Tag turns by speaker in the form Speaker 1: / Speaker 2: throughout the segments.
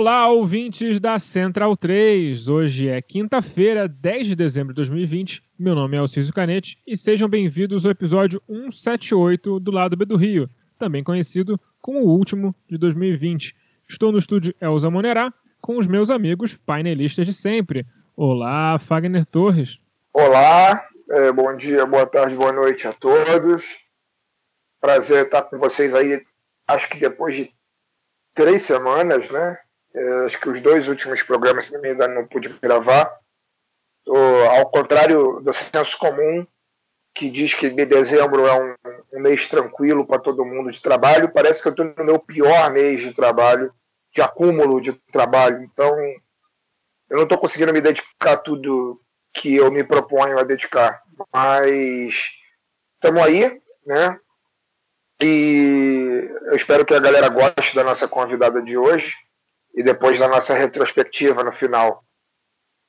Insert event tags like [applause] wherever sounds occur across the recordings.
Speaker 1: Olá, ouvintes da Central 3. Hoje é quinta-feira, 10 de dezembro de 2020. Meu nome é Alciso Canete e sejam bem-vindos ao episódio 178 do Lado B do Rio, também conhecido como o último de 2020. Estou no estúdio Elza Monerá com os meus amigos painelistas de sempre. Olá, Fagner Torres.
Speaker 2: Olá, é, bom dia, boa tarde, boa noite a todos. Prazer estar com vocês aí. Acho que depois de três semanas, né? É, acho que os dois últimos programas, se não me engano, não pude gravar. Tô, ao contrário do senso comum, que diz que de dezembro é um, um mês tranquilo para todo mundo de trabalho, parece que eu estou no meu pior mês de trabalho, de acúmulo de trabalho. Então, eu não estou conseguindo me dedicar a tudo que eu me proponho a dedicar. Mas estamos aí, né? E eu espero que a galera goste da nossa convidada de hoje e depois da nossa retrospectiva no final.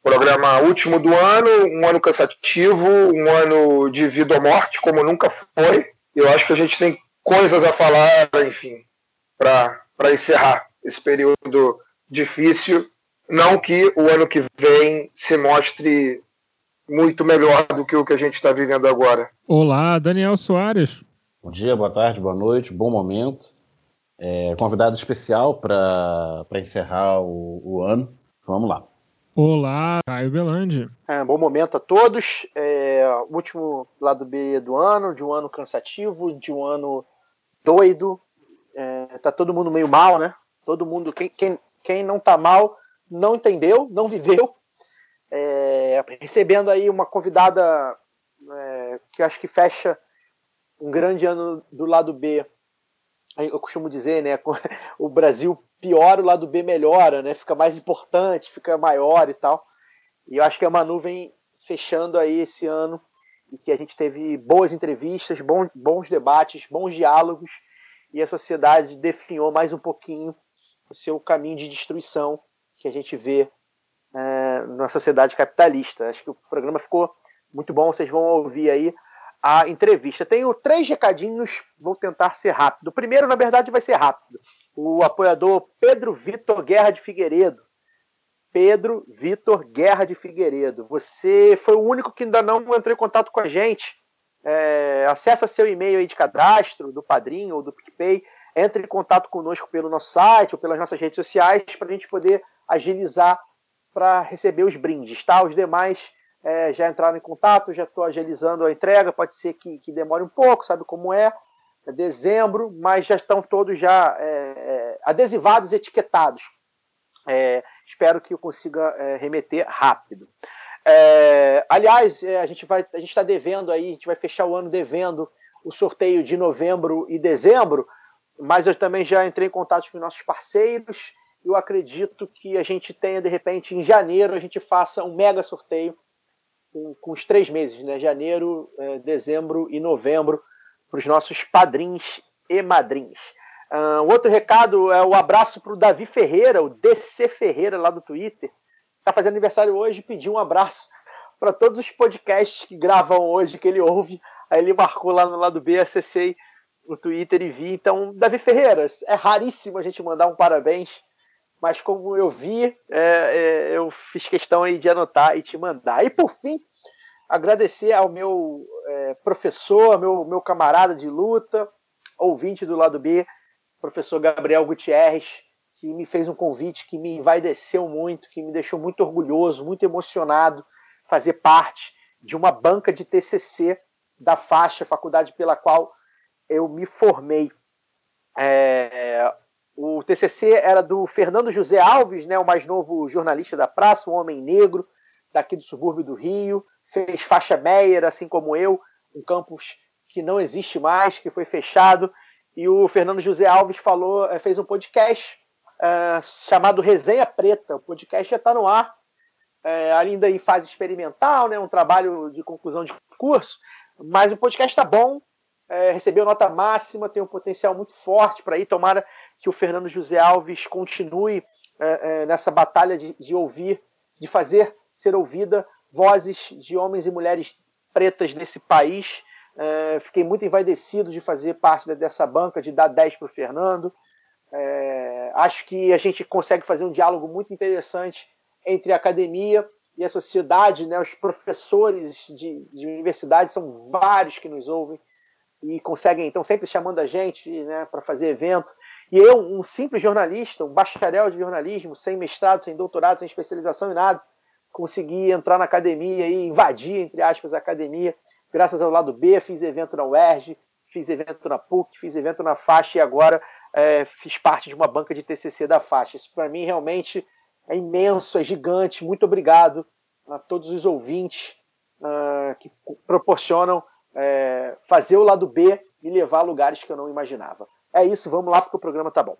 Speaker 2: Programa último do ano, um ano cansativo, um ano de vida ou morte, como nunca foi. Eu acho que a gente tem coisas a falar, enfim, para encerrar esse período difícil. Não que o ano que vem se mostre muito melhor do que o que a gente está vivendo agora.
Speaker 1: Olá, Daniel Soares.
Speaker 3: Bom dia, boa tarde, boa noite, bom momento. É, convidado especial para encerrar o, o, ano. Vamos lá.
Speaker 1: Olá, Caio Belandi.
Speaker 4: É, bom momento a todos. É, último lado B do ano, de um ano cansativo, de um ano doido. É, tá todo mundo meio mal, né? Todo mundo, quem, quem, quem não tá mal, não entendeu, não viveu. É, recebendo aí uma convidada é, que acho que fecha um grande ano do lado B. Eu costumo dizer, né? [laughs] O Brasil piora, o lado B melhora, né? Fica mais importante, fica maior e tal. E eu acho que é uma nuvem fechando aí esse ano e que a gente teve boas entrevistas, bons, bons debates, bons diálogos e a sociedade definhou mais um pouquinho o seu caminho de destruição que a gente vê é, na sociedade capitalista. Acho que o programa ficou muito bom, vocês vão ouvir aí a entrevista. Tenho três recadinhos, vou tentar ser rápido. O primeiro, na verdade, vai ser rápido. O apoiador Pedro Vitor Guerra de Figueiredo. Pedro Vitor Guerra de Figueiredo. Você foi o único que ainda não entrou em contato com a gente. É, acessa seu e-mail aí de cadastro, do Padrinho ou do PicPay. Entre em contato conosco pelo nosso site ou pelas nossas redes sociais para a gente poder agilizar para receber os brindes, tá? Os demais é, já entraram em contato, já estou agilizando a entrega, pode ser que, que, demore um pouco, sabe como é? É dezembro, mas já estão todos já é, é adesivados, etiquetados. É, espero que eu consiga é, remeter rápido. Aliás, a gente vai, a gente está devendo aí, a gente vai fechar o ano devendo o sorteio de novembro e dezembro, mas eu também já entrei em contato com nossos parceiros. Eu acredito que a gente tenha, de repente, em janeiro, a gente faça um mega sorteio com, com os três meses, né? Janeiro, é, dezembro e novembro, para os nossos padrinhos e madrinhos. Uh, outro recado é o abraço para o Davi Ferreira, o DC Ferreira lá do Twitter. Está fazendo aniversário hoje, pediu um abraço para todos os podcasts que gravam hoje, que ele ouve. Aí ele marcou lá no lado B, acessei o Twitter e vi. Então, Davi Ferreira, é raríssimo a gente mandar um parabéns mas como eu vi, é, é, eu fiz questão aí de anotar e te mandar. E por fim, agradecer ao meu é, professor, meu, meu camarada de luta, ouvinte do lado B, professor Gabriel Gutierrez, que me fez um convite que me envaideceu muito, que me deixou muito orgulhoso, muito emocionado fazer parte de uma banca de TCC da faixa, faculdade pela qual eu me formei. É, o TCC era do Fernando José Alves, né, o mais novo jornalista da praça, um homem negro daqui do subúrbio do Rio, fez faixa Meyer, assim como eu, um campus que não existe mais, que foi fechado. E o Fernando José Alves falou, é, fez um podcast é, chamado Resenha Preta. O podcast já está no ar, é, ainda em fase experimental, né, um trabalho de conclusão de curso, mas o podcast está bom, recebeu nota máxima, tem um potencial muito forte para ir. Tomara que o Fernando José Alves continue é, é, nessa batalha de, de, ouvir, de fazer ser ouvida vozes de homens e mulheres pretas nesse país. É, fiquei muito envaidecido de fazer parte dessa banca, de dar 10 para o Fernando. É, acho que a gente consegue fazer um diálogo muito interessante entre a academia e a sociedade, né? Os professores de, de universidade são vários que nos ouvem e conseguem, então, sempre chamando a gente né, para fazer evento. E eu, um simples jornalista, um bacharel de jornalismo, sem mestrado, sem doutorado, sem especialização em nada, consegui entrar na academia e invadir, entre aspas, a academia, graças ao lado B, fiz evento na UERJ, fiz evento na PUC, fiz evento na faixa e agora é, fiz parte de uma banca de TCC da faixa. Isso para mim realmente é imenso, é gigante. Muito obrigado a todos os ouvintes uh, que proporcionam é, fazer o lado B e levar a lugares que eu não imaginava. É isso, vamos lá porque o programa tá bom.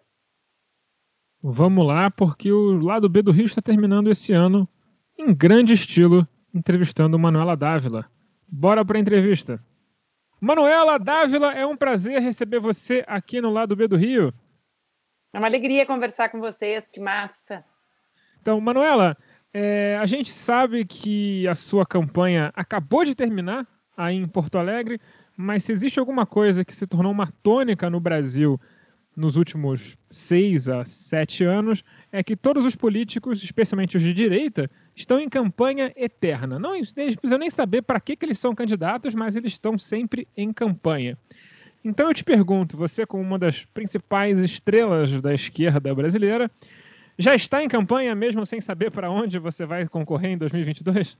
Speaker 1: Vamos lá, porque o lado B do Rio está terminando esse ano em grande estilo, entrevistando Manuela Dávila. Bora para a entrevista. Manuela Dávila, é um prazer receber você aqui no lado B do Rio.
Speaker 5: É uma alegria conversar com vocês, que massa.
Speaker 1: Então, Manuela, é, a gente sabe que a sua campanha acabou de terminar aí em Porto Alegre, mas se existe alguma coisa que se tornou uma tônica no Brasil nos últimos seis a sete anos, é que todos os políticos, especialmente os de direita, estão em campanha eterna. Não eles precisam nem saber para que, que eles são candidatos, mas eles estão sempre em campanha. Então eu te pergunto, você como uma das principais estrelas da esquerda brasileira, já está em campanha mesmo sem saber para onde você vai concorrer em 2022?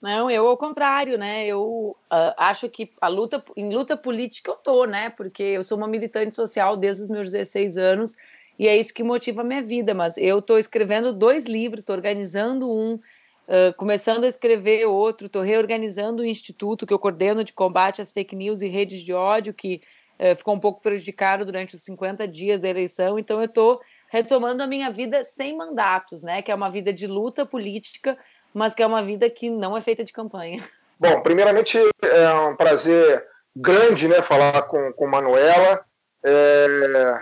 Speaker 5: Não, eu ao contrário, né? Eu uh, acho que a luta em luta política eu tô, né? Porque eu sou uma militante social desde os meus 16 anos e é isso que motiva a minha vida. Mas eu estou escrevendo dois livros, estou organizando um, uh, começando a escrever outro, estou reorganizando o um instituto que eu coordeno de combate às fake news e redes de ódio que uh, ficou um pouco prejudicado durante os 50 dias da eleição. Então eu estou retomando a minha vida sem mandatos, né? Que é uma vida de luta política mas que é uma vida que não é feita de campanha. [laughs]
Speaker 2: Bom, primeiramente é um prazer grande né, falar com, com Manuela. É,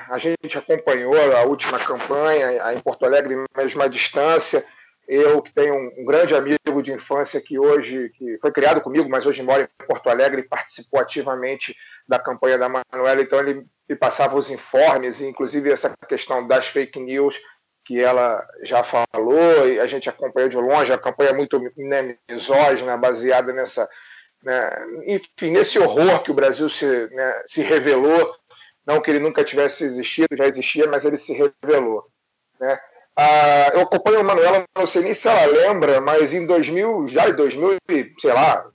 Speaker 2: a gente acompanhou a última campanha em Porto Alegre, mesma distância. Eu que tenho um, grande amigo de infância que hoje que foi criado comigo, mas hoje mora em Porto Alegre e participou ativamente da campanha da Manuela, então ele me passava os informes, inclusive essa questão das fake news que ela já falou, e a gente acompanhou de longe, a campanha é muito né, misógina, baseada nessa. Né, enfim, nesse horror que o Brasil se, né, se revelou, não que ele nunca tivesse existido, já existia, mas ele se revelou. Né? Ah, eu acompanho a Manuela, não sei nem se ela lembra, mas em 2000, já em 2000, sei lá,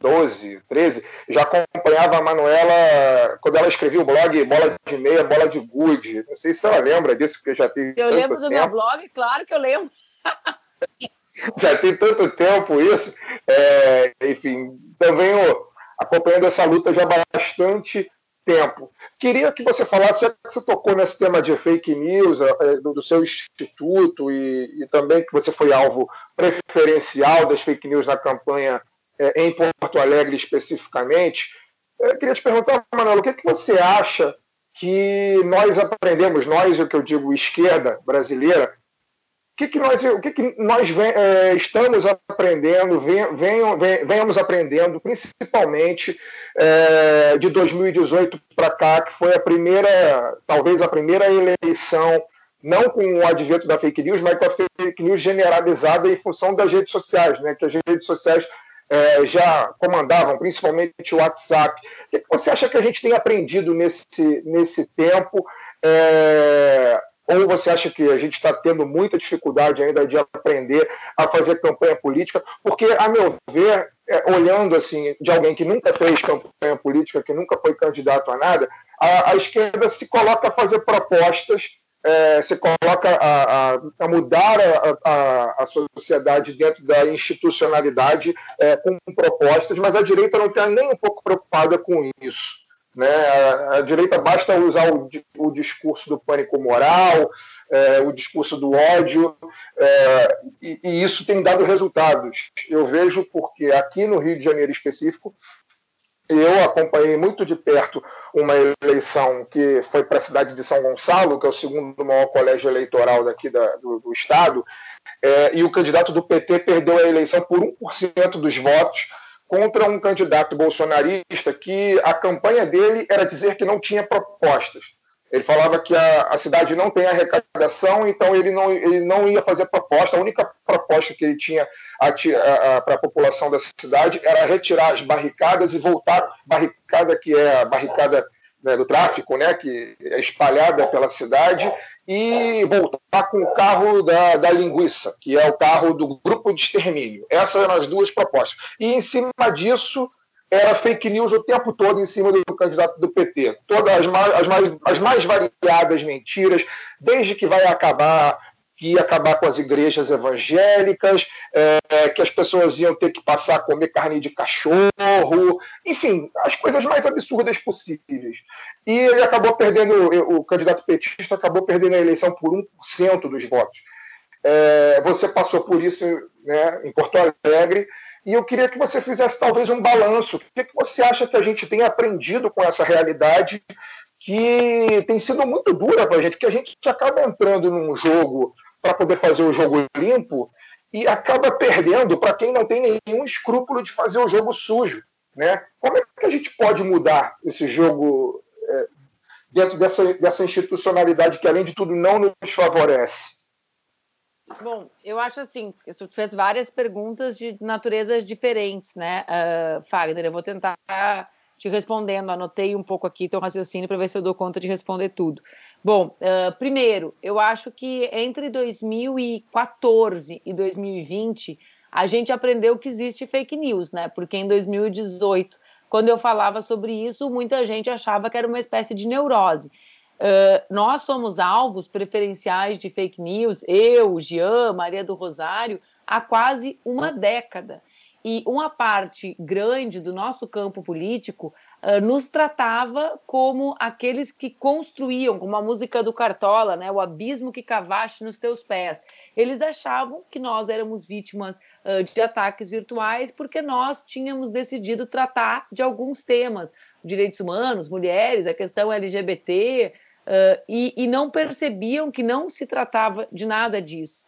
Speaker 2: 12, 13, já acompanhava a Manuela quando ela escrevia o blog Bola de Meia, Bola de Good. Não sei se ela lembra disso, porque já tem.
Speaker 5: Eu lembro do tempo. meu blog, claro que eu lembro. [laughs]
Speaker 2: já tem tanto tempo isso. É, enfim, também acompanhando essa luta já há bastante tempo. Queria que você falasse, já que você tocou nesse tema de fake news, é, do, do seu instituto, e, e também que você foi alvo preferencial das fake news na campanha é, em Porto Alegre especificamente. Eu queria te perguntar, Manuel, o que, é que você acha que nós aprendemos, nós, o que eu digo, esquerda brasileira, o que, que nós, o que, que nós é, estamos aprendendo, vem, vem, venhamos aprendendo, principalmente é, de 2018 para cá, que foi a primeira, talvez a primeira eleição, não com o advento da fake news, mas com a fake news generalizada em função das redes sociais, né? que as redes sociais é, já comandavam, principalmente o WhatsApp. O que você acha que a gente tem aprendido nesse, nesse tempo? É, Ou você acha que a gente está tendo muita dificuldade ainda de aprender a fazer campanha política? Porque, a meu ver, é, olhando assim de alguém que nunca fez campanha política, que nunca foi candidato a nada, a, a esquerda se coloca a fazer propostas é, se coloca a, a, a mudar a, a, sociedade dentro da institucionalidade é, com propostas, mas a direita não está nem um pouco preocupada com isso. Né? A, direita basta usar o, o discurso do pânico moral, é, o discurso do ódio, é, e, e, isso tem dado resultados. Eu vejo porque aqui no Rio de Janeiro específico, eu acompanhei muito de perto uma eleição que foi para a cidade de São Gonçalo, que é o segundo maior colégio eleitoral daqui da, do, do, estado, é, e o candidato do PT perdeu a eleição por 1% dos votos contra um candidato bolsonarista que a campanha dele era dizer que não tinha propostas. Ele falava que a, a cidade não tem arrecadação, então ele não, ele não ia fazer proposta. A única proposta que ele tinha para a população da cidade era retirar as barricadas e voltar barricada que é a barricada né, do tráfico, né, que é espalhada pela cidade, e voltar com o carro da, da linguiça, que é o carro do grupo de extermínio. Essas eram as duas propostas. E em cima disso era fake news o tempo todo em cima do candidato do PT. Todas as mais, as mais, as mais variadas mentiras, desde que vai acabar que ia acabar com as igrejas evangélicas, é, que as pessoas iam ter que passar a comer carne de cachorro, enfim, as coisas mais absurdas possíveis. E ele acabou perdendo, o candidato petista acabou perdendo a eleição por 1% dos votos. É, você passou por isso né, em Porto Alegre, e eu queria que você fizesse talvez um balanço. O que, que você acha que a gente tem aprendido com essa realidade que tem sido muito dura para a gente, porque a gente acaba entrando num jogo para poder fazer o jogo limpo e acaba perdendo para quem não tem nenhum escrúpulo de fazer o jogo sujo. Né? Como é que a gente pode mudar esse jogo é, dentro dessa, dessa institucionalidade que, além de tudo, não nos favorece?
Speaker 5: Bom, eu acho assim, tu fez várias perguntas de naturezas diferentes, né, uh, Fagner? Eu vou tentar te respondendo, anotei um pouco aqui teu raciocínio para ver se eu dou conta de responder tudo. Bom, uh, primeiro, eu acho que entre 2014 e 2020 a gente aprendeu que existe fake news, né? Porque em 2018, quando eu falava sobre isso, muita gente achava que era uma espécie de neurose. Uh, nós somos alvos preferenciais de fake news, eu, Jean, Maria do Rosário, há quase uma década e uma parte grande do nosso campo político uh, nos tratava como aqueles que construíam, como a música do Cartola, né, o abismo que cavaste nos teus pés. Eles achavam que nós éramos vítimas uh, de ataques virtuais porque nós tínhamos decidido tratar de alguns temas, direitos humanos, mulheres, a questão LGBT, uh, e, e, não percebiam que não se tratava de nada disso.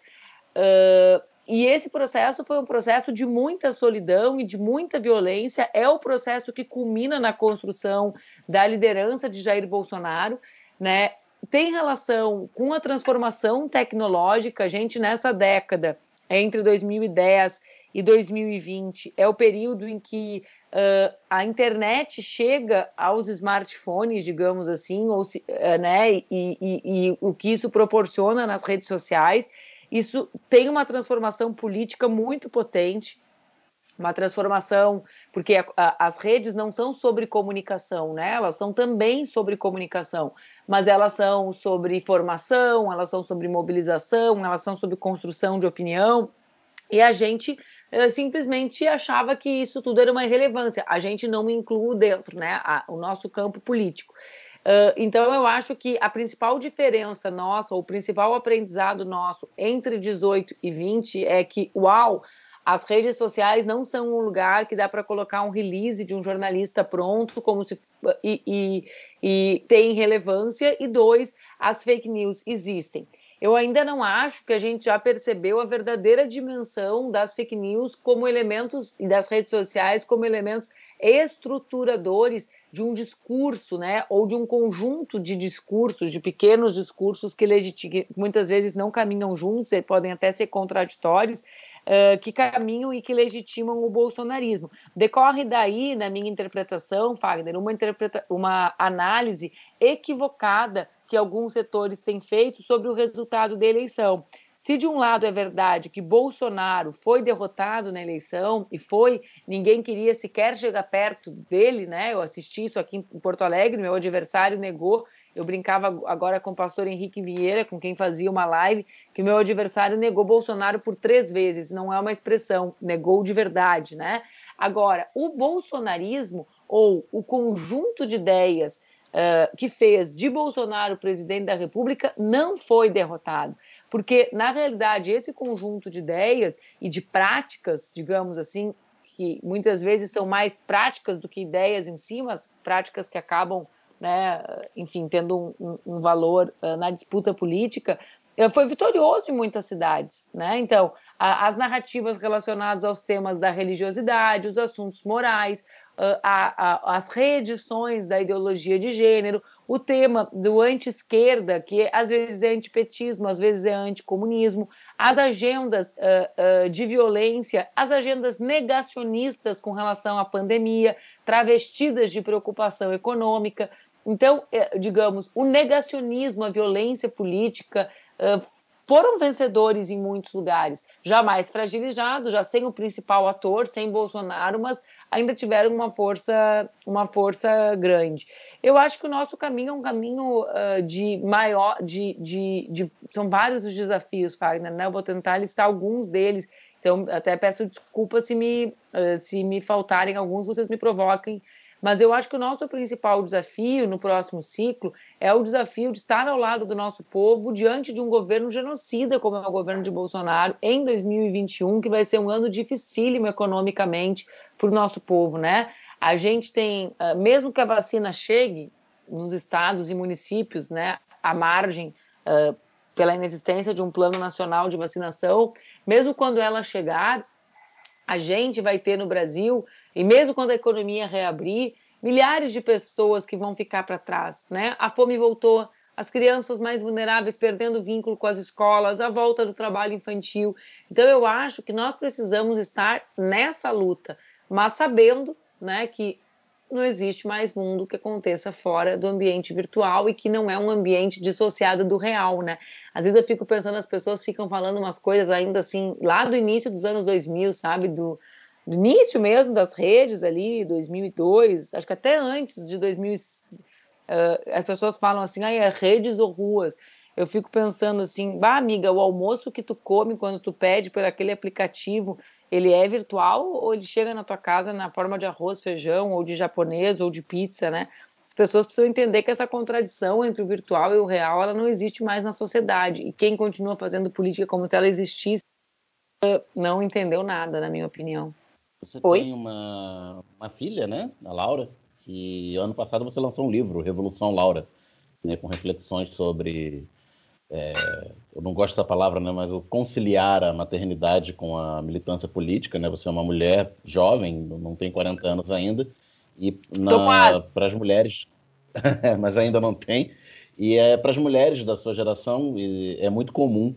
Speaker 5: Uh, e esse processo foi um processo de muita solidão e de muita violência. É o processo que culmina na construção da liderança de Jair Bolsonaro, né? Tem relação com a transformação tecnológica. A gente nessa década entre 2010 e 2020 é o período em que uh, a internet chega aos smartphones, digamos assim, ou se, uh, né, e, e, e, o que isso proporciona nas redes sociais. Isso tem uma transformação política muito potente, uma transformação, porque a, a, as redes não são sobre comunicação, né? Elas são também sobre comunicação, mas elas são sobre formação, elas são sobre mobilização, elas são sobre construção de opinião. E a gente simplesmente achava que isso tudo era uma irrelevância. A gente não inclui dentro, né, a, o nosso campo político. Uh, então, eu acho que a principal diferença nossa, ou o principal aprendizado nosso entre 18 e 20 é que, uau, as redes sociais não são um lugar que dá para colocar um release de um jornalista pronto, como se e, e, e tem relevância. E dois, as fake news existem. Eu ainda não acho que a gente já percebeu a verdadeira dimensão das fake news como elementos e das redes sociais como elementos estruturadores de um discurso, né, ou de um conjunto de discursos, de pequenos discursos que, muitas vezes não caminham juntos e podem até ser contraditórios, uh, que caminham e que legitimam o bolsonarismo. Decorre daí, na minha interpretação, Fagner, uma, interpreta uma análise equivocada que alguns setores têm feito sobre o resultado da eleição. Se de um lado é verdade que Bolsonaro foi derrotado na eleição e foi, ninguém queria sequer chegar perto dele, né? Eu assisti isso aqui em Porto Alegre, meu adversário negou. Eu brincava agora com o pastor Henrique Vieira, com quem fazia uma live, que meu adversário negou Bolsonaro por três vezes. Não é uma expressão, negou de verdade, né? Agora, o bolsonarismo ou o conjunto de ideias uh, que fez de Bolsonaro presidente da República não foi derrotado. Porque, na realidade, esse conjunto de ideias e de práticas, digamos assim, que muitas vezes são mais práticas do que ideias em si, mas práticas que acabam, né, enfim, tendo um, um valor uh, na disputa política, uh, foi vitorioso em muitas cidades. Né? Então, a, as narrativas relacionadas aos temas da religiosidade, os assuntos morais, a, a, as reedições da ideologia de gênero, o tema do anti-esquerda, que às vezes é antipetismo, às vezes é anticomunismo, as agendas uh, uh, de violência, as agendas negacionistas com relação à pandemia, travestidas de preocupação econômica. Então, eh, digamos, o negacionismo, a violência política, foram vencedores em muitos lugares, já mais fragilizados, já sem o principal ator, sem Bolsonaro, mas ainda tiveram uma força, uma força grande. Eu acho que o nosso caminho é um caminho uh, de maior, de, de, de, são vários os desafios, Fagner, né? Eu vou tentar listar alguns deles. Então, até peço desculpa se me, uh, se me faltarem alguns, vocês me provoquem mas eu acho que o nosso principal desafio no próximo ciclo é o desafio de estar ao lado do nosso povo diante de um governo genocida, como é o governo de Bolsonaro, em 2021, que vai ser um ano dificílimo economicamente para o nosso povo, né? A gente tem, ah, mesmo que a vacina chegue nos estados e municípios, né, à margem, uh, pela inexistência de um plano nacional de vacinação, mesmo quando ela chegar, a gente vai ter no Brasil e mesmo quando a economia reabrir, milhares de pessoas que vão ficar para trás, né? A fome voltou, as crianças mais vulneráveis perdendo vínculo com as escolas, a volta do trabalho infantil. Então eu acho que nós precisamos estar nessa luta, mas sabendo, né, que não existe mais mundo que aconteça fora do ambiente virtual e que não é um ambiente dissociado do real, né? Às vezes eu fico pensando, as pessoas ficam falando umas coisas ainda assim, lá do início dos anos 2000, sabe? Do, do início mesmo das redes ali, 2002, acho que até antes de 2000, uh, as pessoas falam assim, ah, é redes ou ruas. Eu fico pensando assim, bah, amiga, o almoço que tu come quando tu pede por aquele aplicativo, ele é virtual ou ele chega na tua casa na forma de arroz, feijão, ou de japonês, ou de pizza, né? As pessoas precisam entender que essa contradição entre o virtual e o real, ela não existe mais na sociedade. E quem continua fazendo política como se ela existisse, não entendeu nada, na minha opinião.
Speaker 3: Você
Speaker 5: Oi?
Speaker 3: tem uma, uma filha, né? A Laura, que ano passado você lançou um livro, Revolução Laura, né, com reflexões sobre. É, eu não gosto dessa palavra, né, mas conciliar a maternidade com a militância política, né? Você é uma mulher jovem, não tem 40 anos ainda, e para as mulheres, [laughs] mas ainda não tem, e é para as mulheres da sua geração é muito comum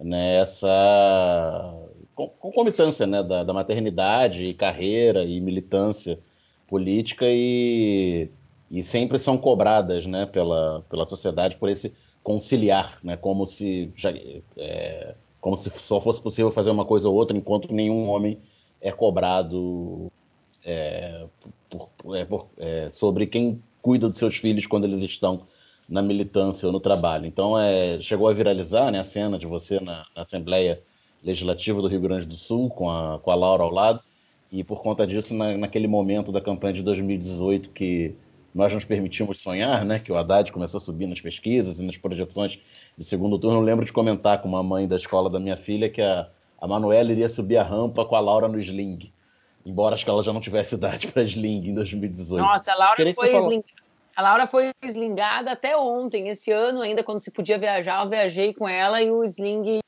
Speaker 3: né, essa concomitância né, da, da, maternidade, carreira e militância política e, e sempre são cobradas né, pela, pela sociedade por esse conciliar, né, como se já, é, como se só fosse possível fazer uma coisa ou outra, enquanto nenhum homem é cobrado é, por, é, por, é, sobre quem cuida dos seus filhos quando eles estão na militância ou no trabalho. Então, é, chegou a viralizar né, a cena de você na, na Assembleia Legislativo do Rio Grande do Sul, com a, com a Laura ao lado, e por conta disso, na, naquele momento da campanha de 2018 que nós nos permitimos sonhar, né, que o Haddad começou a subir nas pesquisas e nas projeções de segundo turno, eu lembro de comentar com uma mãe da escola da minha filha que a, a Manuela iria subir a rampa com a Laura no sling, embora acho que ela já não tivesse idade para sling em 2018.
Speaker 5: Nossa, a Laura foi slingada. A Laura foi slingada até ontem, esse ano ainda, quando se podia viajar, eu viajei com ela e o sling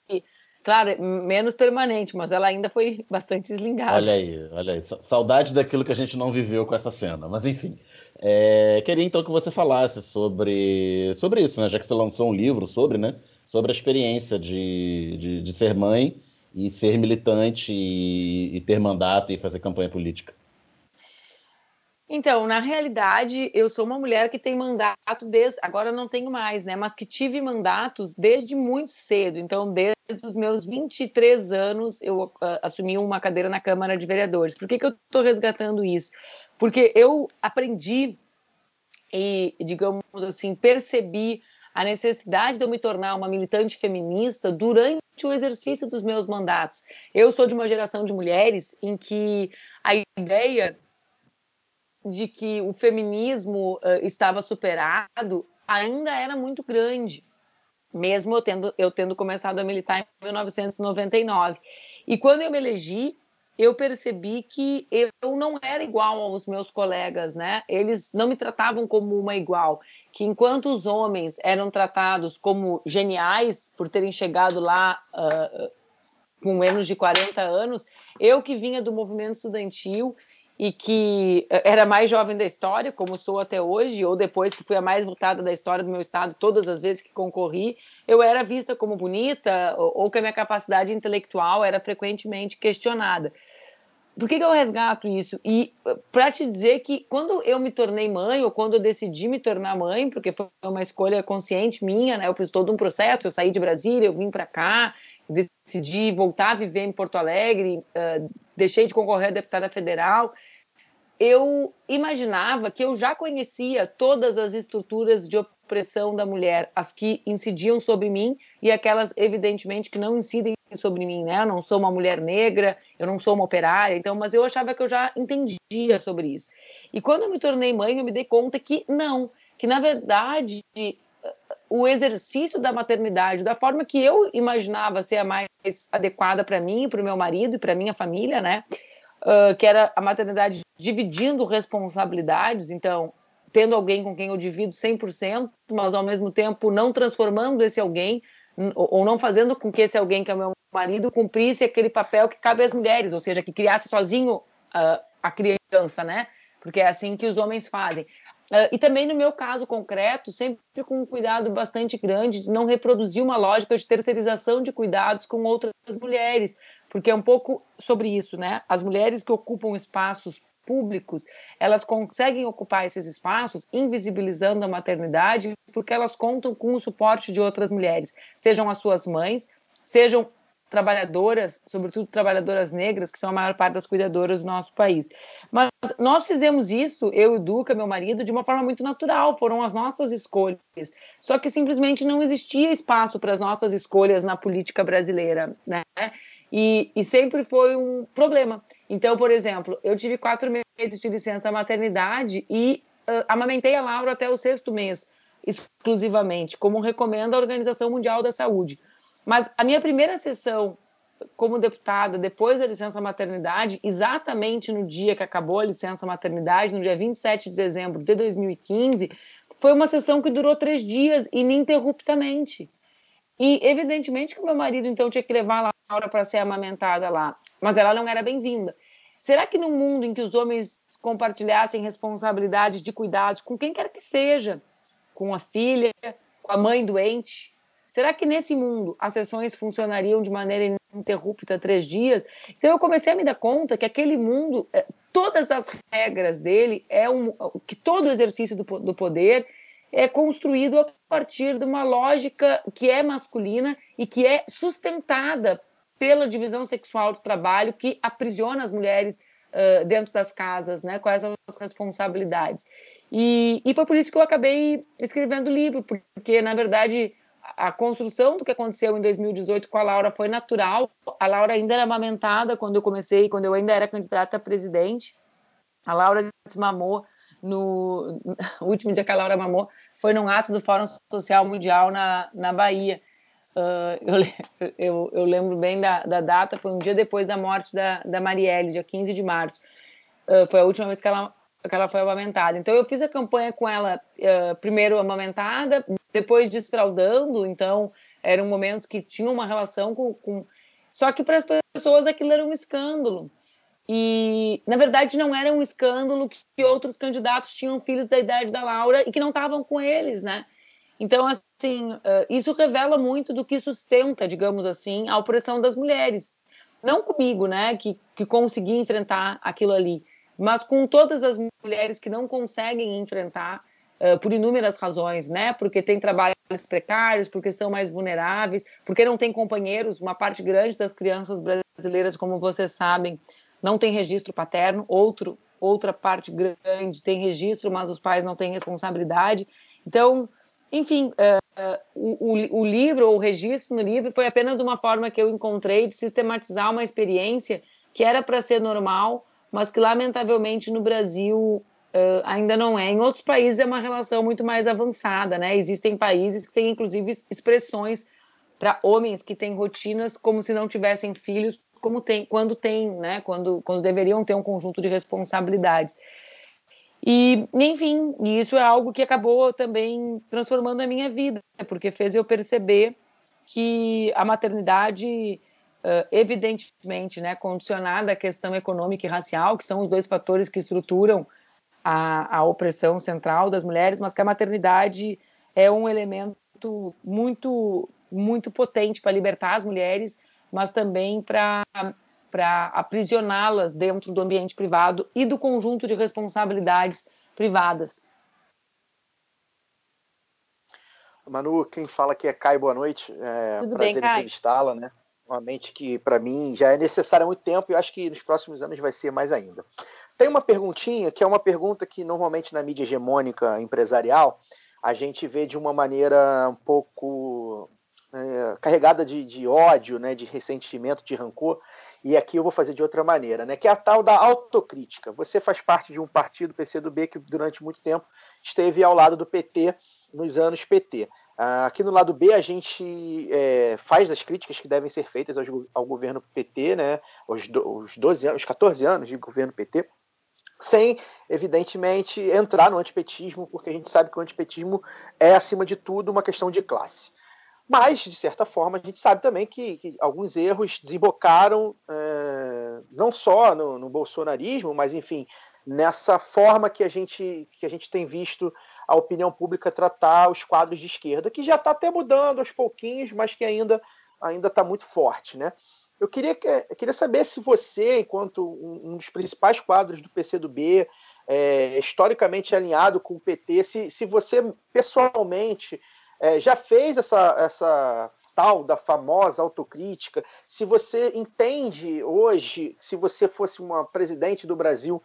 Speaker 5: Claro, menos permanente, mas ela ainda foi bastante eslingada.
Speaker 3: Olha aí, olha aí. Saudade daquilo que a gente não viveu com essa cena. Mas enfim. É, queria então que você falasse sobre, sobre isso, né? Já que você lançou um livro sobre, né? Sobre a experiência de, de, de ser mãe e ser militante e, e, ter mandato e fazer campanha política.
Speaker 5: Então, na realidade, eu sou uma mulher que tem mandato desde. Agora não tenho mais, né? Mas que tive mandatos desde muito cedo. Então, desde os meus 23 anos, eu uh, assumi uma cadeira na Câmara de Vereadores. Por que, que eu estou resgatando isso? Porque eu aprendi e, digamos assim, percebi a necessidade de eu me tornar uma militante feminista durante o exercício dos meus mandatos. Eu sou de uma geração de mulheres em que a ideia de que o feminismo uh, estava superado ainda era muito grande, mesmo eu tendo, eu tendo começado a militar em 1999. E quando eu me elegi, eu percebi que eu não era igual aos meus colegas, né? Eles não me tratavam como uma igual. Que enquanto os homens eram tratados como geniais por terem chegado lá uh, com menos de 40 anos, eu que vinha do movimento estudantil e que eh, era mais jovem da história, como sou até hoje, ou depois que fui a mais votada da história do meu estado, todas as vezes que concorri, eu era vista como bonita ou, que a minha capacidade intelectual era frequentemente questionada. Por que, que eu resgato isso? E eh, para te dizer que quando eu me tornei mãe, ou quando eu decidi me tornar mãe, porque foi uma escolha consciente minha, né? Eu fiz todo um processo, eu saí de Brasília, eu vim para cá, decidi voltar a viver em Porto Alegre, uh, deixei de concorrer a deputada federal, eu imaginava que eu já conhecia todas as estruturas de opressão da mulher, as que incidiam sobre mim e aquelas, evidentemente, que não incidem sobre mim, né? Eu não sou uma mulher negra, eu não sou uma operária, então, mas eu achava que eu já entendia sobre isso. E quando eu me tornei mãe, eu me dei conta que não, que na verdade o exercício da maternidade, da forma que eu imaginava ser a mais adequada para mim, para o meu marido e para minha família, né? Uh, que era a maternidade dividindo responsabilidades, então tendo alguém com quem eu divido 100%, mas ao mesmo tempo não transformando esse alguém ou não fazendo com que esse alguém que é meu marido cumprisse aquele papel que cabe às mulheres, ou seja, que criasse sozinho uh, a criança, né? Porque é assim que os homens fazem. Uh, e também no meu caso concreto, sempre com um cuidado bastante grande de não reproduzir uma lógica de terceirização de cuidados com outras mulheres, porque é um pouco sobre isso, né? As mulheres que ocupam espaços públicos, elas conseguem ocupar esses espaços invisibilizando a maternidade, porque elas contam com o suporte de outras mulheres, sejam as suas mães, sejam trabalhadoras, sobretudo trabalhadoras negras, que são a maior parte das cuidadoras do nosso país. Mas nós fizemos isso, eu e Duca, meu marido, de uma forma muito natural, foram as nossas escolhas. Só que simplesmente não existia espaço para as nossas escolhas na política brasileira, né? E, e sempre foi um problema. Então, por exemplo, eu tive quatro meses de licença maternidade e uh, amamentei a Laura até o sexto mês, exclusivamente, como recomenda a Organização Mundial da Saúde. Mas a minha primeira sessão como deputada, depois da licença maternidade, exatamente no dia que acabou a licença maternidade, no dia 27 de dezembro de 2015, foi uma sessão que durou três dias, ininterruptamente. E, evidentemente, que meu marido, então, tinha que levar a Laura para ser amamentada lá, mas ela não era bem-vinda. Será que num mundo em que os homens compartilhassem responsabilidades de cuidados com quem quer que seja, com a filha, com a mãe doente, Será que nesse mundo as sessões funcionariam de maneira ininterrupta três dias? Então eu comecei a me dar conta que aquele mundo, eh, todas as regras dele, é um, que todo exercício do, do poder é construído a partir de uma lógica que é masculina e que é sustentada pela divisão sexual do trabalho que aprisiona as mulheres uh, dentro das casas, né, com essas responsabilidades. E, e foi por isso que eu acabei escrevendo o livro, porque, na verdade, a construção do que aconteceu em 2018 com a Laura foi natural. A Laura ainda era amamentada quando eu comecei, quando eu ainda era candidata a presidente. A Laura mamou no [laughs] o último dia que a Laura mamou foi num ato do Fórum Social Mundial na, na Bahia. Uh, eu, eu, eu, lembro bem da, da, data, foi um dia depois da morte da, da Marielle, dia 15 de março. Uh, foi a última vez que ela, que ela foi amamentada. Então, eu fiz a campanha com ela, uh, primeiro amamentada, depois desfraudando, então eram momentos que tinham uma relação com, com... Só que para as pessoas aquilo era um escândalo. E, na verdade, não era um escândalo que outros candidatos tinham filhos da idade da Laura e que não estavam com eles, né? Então, assim, isso revela muito do que sustenta, digamos assim, a opressão das mulheres. Não comigo, né, que, que consegui enfrentar aquilo ali, mas com todas as mulheres que não conseguem enfrentar uh, por inúmeras razões, né? Porque tem trabalhos precários, porque são mais vulneráveis, porque não tem companheiros. Uma parte grande das crianças brasileiras, como vocês sabem, não tem registro paterno. Outro, outra parte grande tem registro, mas os pais não têm responsabilidade. Então, enfim, uh, o, o, livro, ou o registro no livro, foi apenas uma forma que eu encontrei de sistematizar uma experiência que era para ser normal, mas que lamentavelmente no Brasil uh, ainda não é. Em outros países é uma relação muito mais avançada, né? Existem países que têm inclusive expressões para homens que têm rotinas como se não tivessem filhos, como tem quando tem, né? Quando, quando deveriam ter um conjunto de responsabilidades. E, enfim, isso é algo que acabou também transformando a minha vida, porque fez eu perceber que a maternidade, evidentemente, né, condicionada à questão econômica e racial, que são os dois fatores que estruturam a, a opressão central das mulheres, mas que a maternidade é um elemento muito, muito potente para libertar as mulheres, mas também para para aprisioná-las dentro do ambiente privado e do conjunto de responsabilidades privadas.
Speaker 4: Manu, quem fala aqui é Caio, boa noite. É Tudo prazer entrevistá-la, né? Uma mente que, para mim, já é necessária há muito tempo e acho que nos próximos anos vai ser mais ainda. Tem uma perguntinha que é uma pergunta que normalmente na mídia hegemônica empresarial a gente vê de uma maneira um pouco é, carregada de, de ódio, né, de ressentimento, de rancor, e aqui eu vou fazer de outra maneira, né? Que é a tal da autocrítica. Você faz parte de um partido, PCdoB, que durante muito tempo esteve ao lado do PT nos anos PT. Ah, aqui no lado B a gente é, faz as críticas que devem ser feitas ao, ao governo PT, né? Os, os 12 anos, os 14 anos de governo PT, sem, evidentemente, entrar no antipetismo, porque a gente sabe que o antipetismo é, acima de tudo, uma questão de classe. Mas, de certa forma, a gente sabe também que, que alguns erros desembocaram é, não só no, no, bolsonarismo, mas, enfim, nessa forma que a, gente, que a gente tem visto a opinião pública tratar os quadros de esquerda, que já está até mudando aos pouquinhos, mas que ainda ainda está muito forte. Né? Eu queria, eu queria saber se você, enquanto um, um dos principais quadros do PCdoB, é, historicamente alinhado com o PT, se, se você pessoalmente é, já fez essa, essa tal da famosa autocrítica, se você entende hoje, se você fosse uma presidente do Brasil,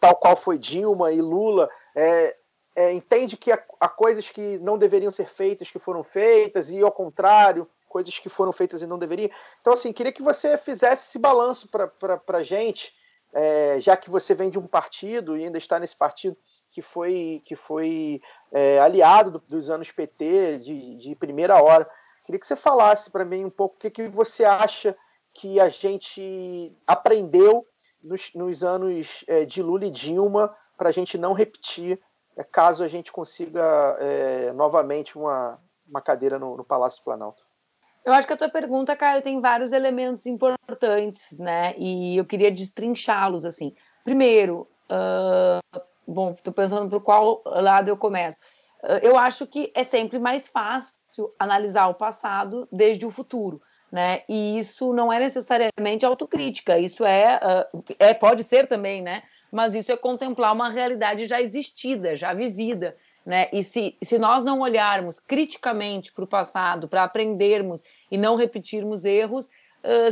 Speaker 4: tal qual foi Dilma e Lula, é, é, entende que há, há, coisas que não deveriam ser feitas que foram feitas, e ao contrário, coisas que foram feitas e não deveriam. Então, assim, queria que você fizesse esse balanço para a gente, é, já que você vem de um partido e ainda está nesse partido que foi, que foi é, aliado do, dos anos PT de, de, primeira hora. Queria que você falasse para mim um pouco o que, que você acha que a gente aprendeu nos, nos anos é, de Lula e Dilma para a gente não repetir, é, caso a gente consiga é, novamente uma, uma cadeira no, no Palácio do Planalto.
Speaker 5: Eu acho que a tua pergunta, Caio, tem vários elementos importantes, né? E eu queria destrinchá-los assim. Primeiro, uh, bom, estou pensando por qual lado eu começo. Ah, eu acho que é sempre mais fácil analisar o passado desde o futuro. Né? E isso não é necessariamente autocrítica, isso é, uh, é pode ser também, né? Mas isso é contemplar uma realidade já existida, já vivida, né? E se, se nós não olharmos criticamente para o passado, para aprendermos e não repetirmos erros,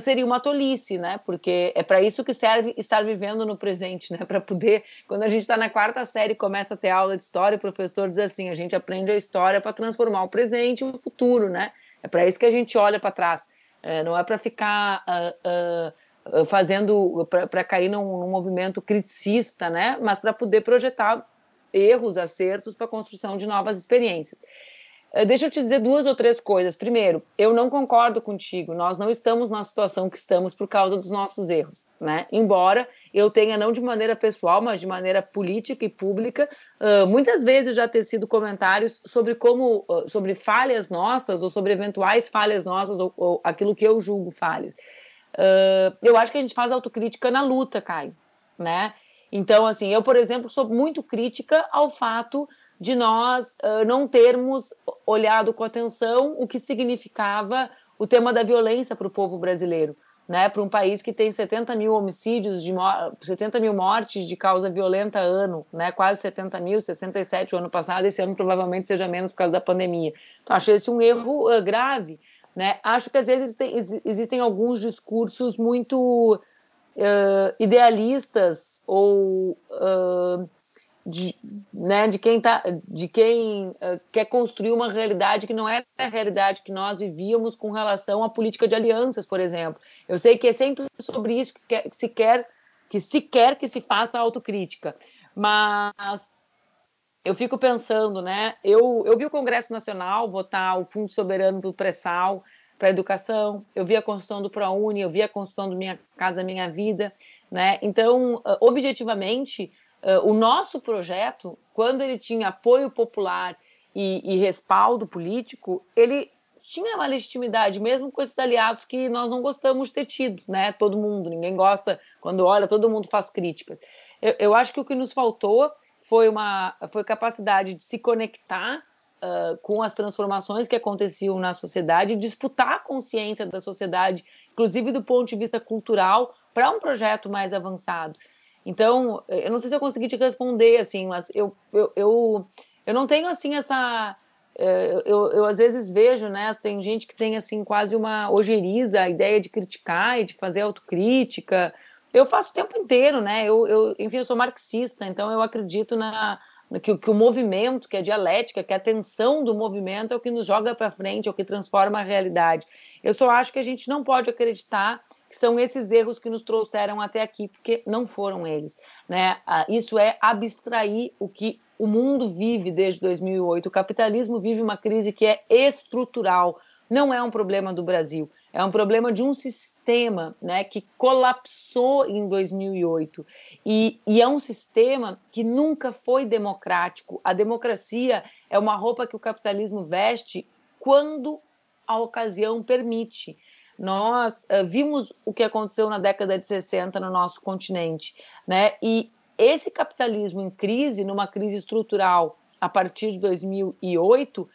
Speaker 5: seria uma tolice, né? Porque é para isso que serve estar vivendo no presente, né? [laughs] Para poder, quando a gente está na quarta série começa a ter aula de história, o professor diz assim: a gente aprende a história para transformar o presente e o futuro, né? É para isso que a gente olha para trás. É, não é para ficar uh, uh, fazendo, para cair num, num movimento criticista, né? Mas para poder projetar erros, acertos para a construção de novas experiências. Eh, deixa eu te dizer duas ou três coisas. Primeiro, eu não concordo contigo. Nós não estamos na situação que estamos por causa dos nossos erros, né? Embora eu tenha não de maneira pessoal, mas de maneira política e pública, uh, muitas vezes já ter sido comentários sobre como, uh, sobre falhas nossas ou sobre eventuais falhas nossas ou, ou aquilo que eu julgo falhas. Uh, eu acho que a gente faz autocrítica na luta, Caio, né? Então, assim, eu, por exemplo, sou muito crítica ao fato de nós uh, não termos olhado com atenção o que significava o tema da violência para o povo brasileiro. né, para um país que tem 70 mil homicídios, de 70 mil mortes de causa violenta ano, né, quase 70 mil, 67 o ano passado, esse ano provavelmente seja menos por causa da pandemia. Então, acho esse um erro uh, grave. Né? Acho que às vezes existem, existem alguns discursos muito uh, idealistas ou uh, de, né, de quem, tá, de quem uh, quer construir uma realidade que não é a realidade que nós vivíamos com relação à política de alianças, por exemplo. Eu sei que é sempre sobre isso que, quer, que se quer que se quer que se faça autocrítica, mas eu fico pensando, né? Eu, eu vi o Congresso Nacional votar o Fundo Soberano do Pré-Sal para a educação, eu vi a construção do ProUni, eu vi a construção do Minha Casa Minha Vida, né? Então, objetivamente, Uh, o nosso projeto, quando ele tinha apoio popular e, e, respaldo político, ele tinha uma legitimidade, mesmo com esses aliados que nós não gostamos de ter tido, né? Todo mundo, ninguém gosta, quando olha, todo mundo faz críticas. Eu, eu acho que o que nos faltou foi uma foi capacidade de se conectar uh, com as transformações que aconteciam na sociedade, disputar a consciência da sociedade, inclusive do ponto de vista cultural, para um projeto mais avançado. Então, eu não sei se eu consegui te responder, assim, mas eu, eu, eu, eu não tenho, assim, essa... É, eu, eu, às vezes vejo, né, tem gente que tem, assim, quase uma ojeriza a ideia de criticar e de fazer autocrítica. Eu faço o tempo inteiro, né, eu, eu enfim, eu sou marxista, então eu acredito na, que, que, o movimento, que a dialética, que a tensão do movimento é o que nos joga para frente, é o que transforma a realidade. Eu só acho que a gente não pode acreditar que são esses erros que nos trouxeram até aqui, porque não foram eles. Né? Ah, isso é abstrair o que o mundo vive desde 2008. O capitalismo vive uma crise que é estrutural, não é um problema do Brasil, é um problema de um sistema né, que colapsou em 2008. E, e é um sistema que nunca foi democrático. A democracia é uma roupa que o capitalismo veste quando a ocasião permite nós uh, vimos o que aconteceu na década de 60 no nosso continente, né? E esse capitalismo em crise, numa crise estrutural a partir de 2008, uh,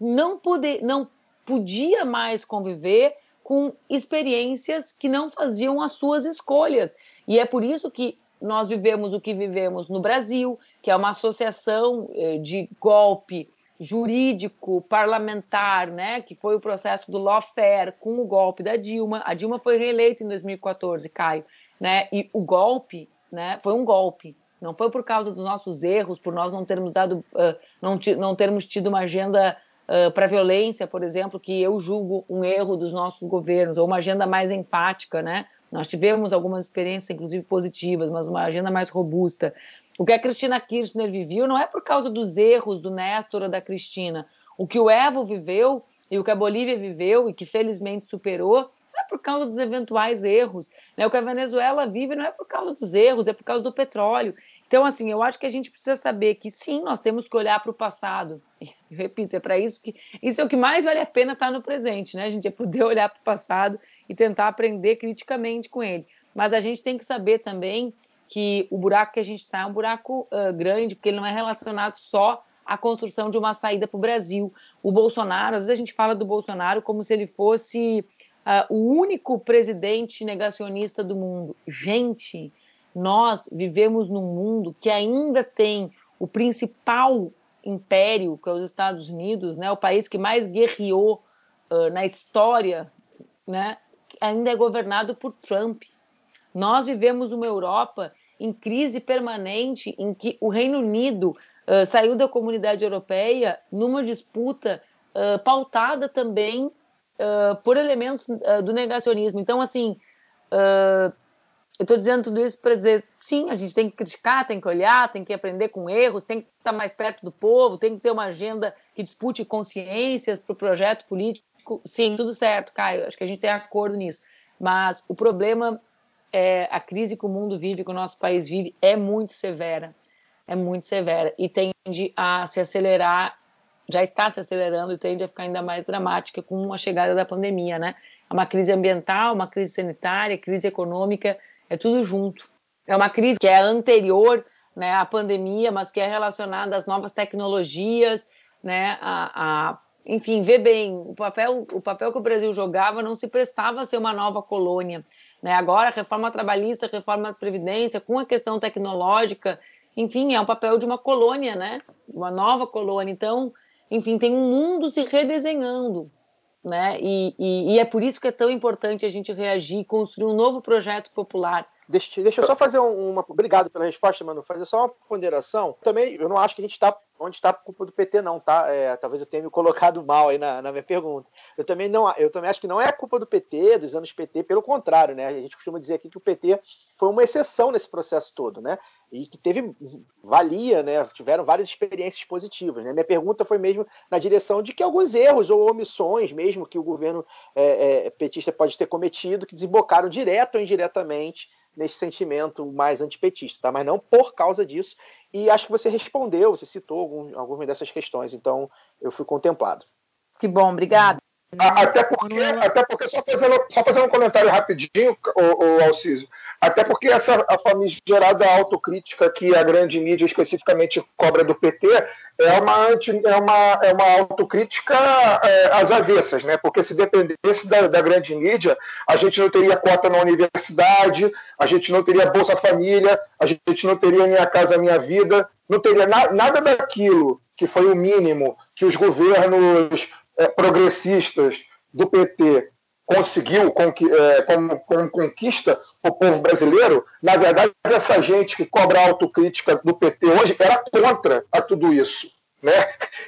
Speaker 5: não, poder, não podia mais conviver com experiências que não faziam as suas escolhas. E é por isso que nós vivemos o que vivemos no Brasil, que é uma associação eh, de golpe jurídico, parlamentar, né, que foi o processo do lawfare com o golpe da Dilma. A Dilma foi reeleita em 2014, Caio, né? E o golpe, né, foi um golpe. Não foi por causa dos nossos erros, por nós não termos dado, uh, não, não termos tido uma agenda uh, para violência, por exemplo, que eu julgo um erro dos nossos governos, ou uma agenda mais enfática, né? Nós tivemos algumas experiências, inclusive positivas, mas uma agenda mais robusta. O que a Cristina Kirchner viveu não é por causa dos erros do Néstor ou da Cristina. O que o Evo viveu e o que a Bolívia viveu e que felizmente superou não é por causa dos eventuais erros. Né? O que a Venezuela vive não é por causa dos erros, é por causa do petróleo. Então, assim, eu acho que a gente precisa saber que sim, nós temos que olhar para o passado. Eu repito, é para isso que. Isso é o que mais vale a pena estar tá no presente, né? A gente é poder olhar para o passado e tentar aprender criticamente com ele. Mas a gente tem que saber também que o buraco que a gente está é um buraco uh, grande, porque ele não é relacionado só à construção de uma saída para o Brasil. O Bolsonaro, às vezes a gente fala do Bolsonaro como se ele fosse uh, o único presidente negacionista do mundo. Gente, nós vivemos num mundo que ainda tem o principal império, que é os Estados Unidos, né, o país que mais guerreou uh, na história, né, ainda é governado por Trump. Nós vivemos uma Europa em crise permanente, em que o Reino Unido uh, saiu da comunidade europeia numa disputa uh, pautada também uh, por elementos do negacionismo. Então, assim, eu estou dizendo tudo isso para dizer, sim, a gente tem que criticar, tem que olhar, tem que aprender com erros, tem que estar mais perto do povo, tem que ter uma agenda que dispute consciências para o projeto político. Sim, tudo certo, Caio, acho que a gente tem acordo nisso. Mas o problema é, a crise que o mundo vive, que o nosso país vive, é muito severa. É muito severa e tende a se acelerar, já está se acelerando e tende a ficar ainda mais dramática com a chegada da pandemia, né? É uma crise ambiental, uma crise sanitária, crise econômica, é tudo junto. É uma crise que é anterior né, à pandemia, mas que é relacionada às novas tecnologias, né, a, a enfim, vê bem, o papel, o papel que o Brasil jogava não se prestava a ser uma nova colônia. Né? Agora, reforma trabalhista, reforma da Previdência, com a questão tecnológica, enfim, é um papel de uma colônia, né? Uma nova colônia. Então, enfim, tem um mundo se redesenhando, né? E, e, e é por isso que é tão importante a gente reagir, construir um novo projeto popular
Speaker 4: Deixa, deixa eu só fazer uma. Obrigado pela resposta, mano. Fazer só uma ponderação. Também, eu não acho que a gente está onde está por culpa do PT, não, tá? É, talvez eu tenha me colocado [laughs] mal aí na, na, minha pergunta. Eu também não, eu também acho que não é culpa do PT, dos anos PT, pelo contrário, né? A gente costuma dizer aqui que o PT foi uma exceção nesse processo todo, né? E que teve valia, né? Tiveram várias experiências positivas. Né? Minha pergunta foi mesmo na direção de que alguns erros ou omissões, mesmo que o governo é, é, petista pode ter cometido, que desembocaram direto ou indiretamente nesse sentimento mais antipetista, tá? mas não por causa disso. E acho que você respondeu, você citou algum, algumas dessas questões, então eu fui contemplado.
Speaker 5: Que bom, obrigada.
Speaker 2: Até porque, até porque só, fazendo, só fazendo um comentário rapidinho, o, o Alciso, até porque essa a famigerada autocrítica que a grande mídia especificamente cobra do PT é uma, anti, é uma, é uma autocrítica é, às avessas, né? Porque se dependesse da, da grande mídia, a gente não teria cota na universidade, a gente não teria Bolsa Família, a gente não teria Minha Casa Minha Vida, não teria na, nada daquilo que foi o mínimo que os governos é, progressistas do PT conseguiu é, como, como, conquista o povo brasileiro, na verdade, essa gente que cobra autocrítica do PT hoje era contra a tudo isso. Né?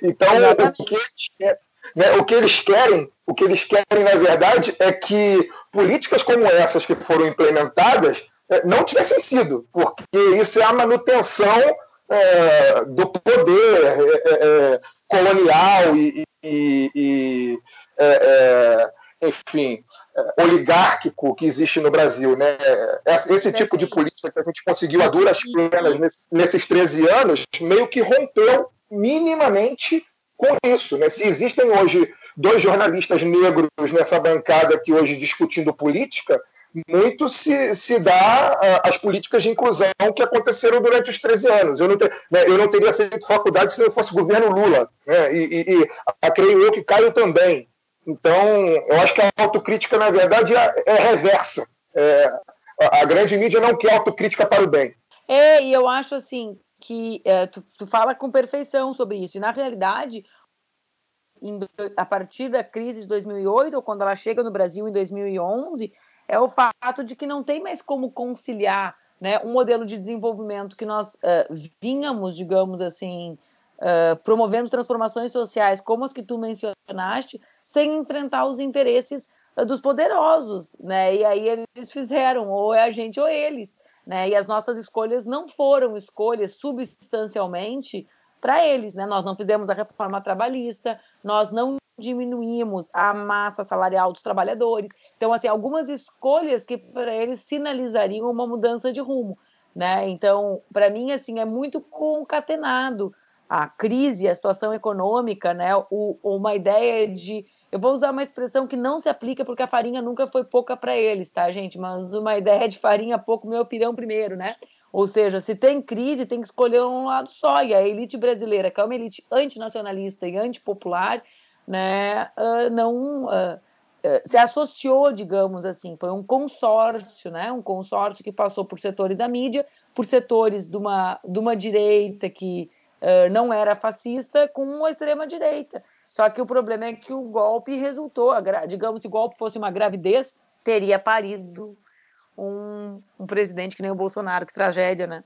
Speaker 2: Então, o que, eles, né, o que eles querem, o que eles querem, na verdade, é que políticas como essas que foram implementadas é, não tivessem sido, porque isso é a manutenção é, do poder é, é colonial e, e, e é, é, enfim, é, oligárquico que existe no Brasil. Né? Esse tipo de política que a gente conseguiu a duras penas nesses 13 anos, meio que rompeu minimamente com isso. Né? Se existem hoje dois jornalistas negros nessa bancada aqui hoje discutindo política, muito se, se dá às políticas de inclusão que aconteceram durante os 13 anos. Eu não, ter, né, eu não teria feito faculdade se não fosse governo Lula. Né, e, e, e a, creio eu que Caio também. Então, eu acho que a autocrítica, na verdade, é, é reversa. É, a, a grande mídia não quer autocrítica para o bem.
Speaker 5: É, e eu acho assim que é, tu, tu fala com perfeição sobre isso. E, na realidade, a partir da crise de 2008, ou quando ela chega no Brasil em 2011 é o fato de que não tem mais como conciliar né, um modelo de desenvolvimento que nós uh, vínhamos, digamos assim, uh, promovendo transformações sociais como as que tu mencionaste, sem enfrentar os interesses uh, dos poderosos, né? E aí eles fizeram, ou é a gente ou eles, né? E as nossas escolhas não foram escolhas substancialmente para eles, né? Nós não fizemos a reforma trabalhista, nós não diminuímos a massa salarial dos trabalhadores. Então, assim, algumas escolhas que para eles sinalizariam uma mudança de rumo, né? Então, para mim, assim, é muito concatenado a crise, a situação econômica, né? O, uma ideia de eu vou usar uma expressão que não se aplica porque a farinha nunca foi pouca para eles, tá, gente? Mas uma ideia de farinha pouco, meu pirão primeiro, né? Ou seja, se tem crise, tem que escolher um lado só. E a elite brasileira, que é uma elite antinacionalista e antipopular, né, uh, não uh, se associou, digamos assim, foi um consórcio, né, um consórcio que passou por setores da mídia, por setores de uma, de uma direita que não era fascista com a extrema direita. Só que o problema é que o golpe resultou, digamos, se o golpe fosse uma gravidez, teria parido um, um presidente que nem o Bolsonaro, que tragédia, né?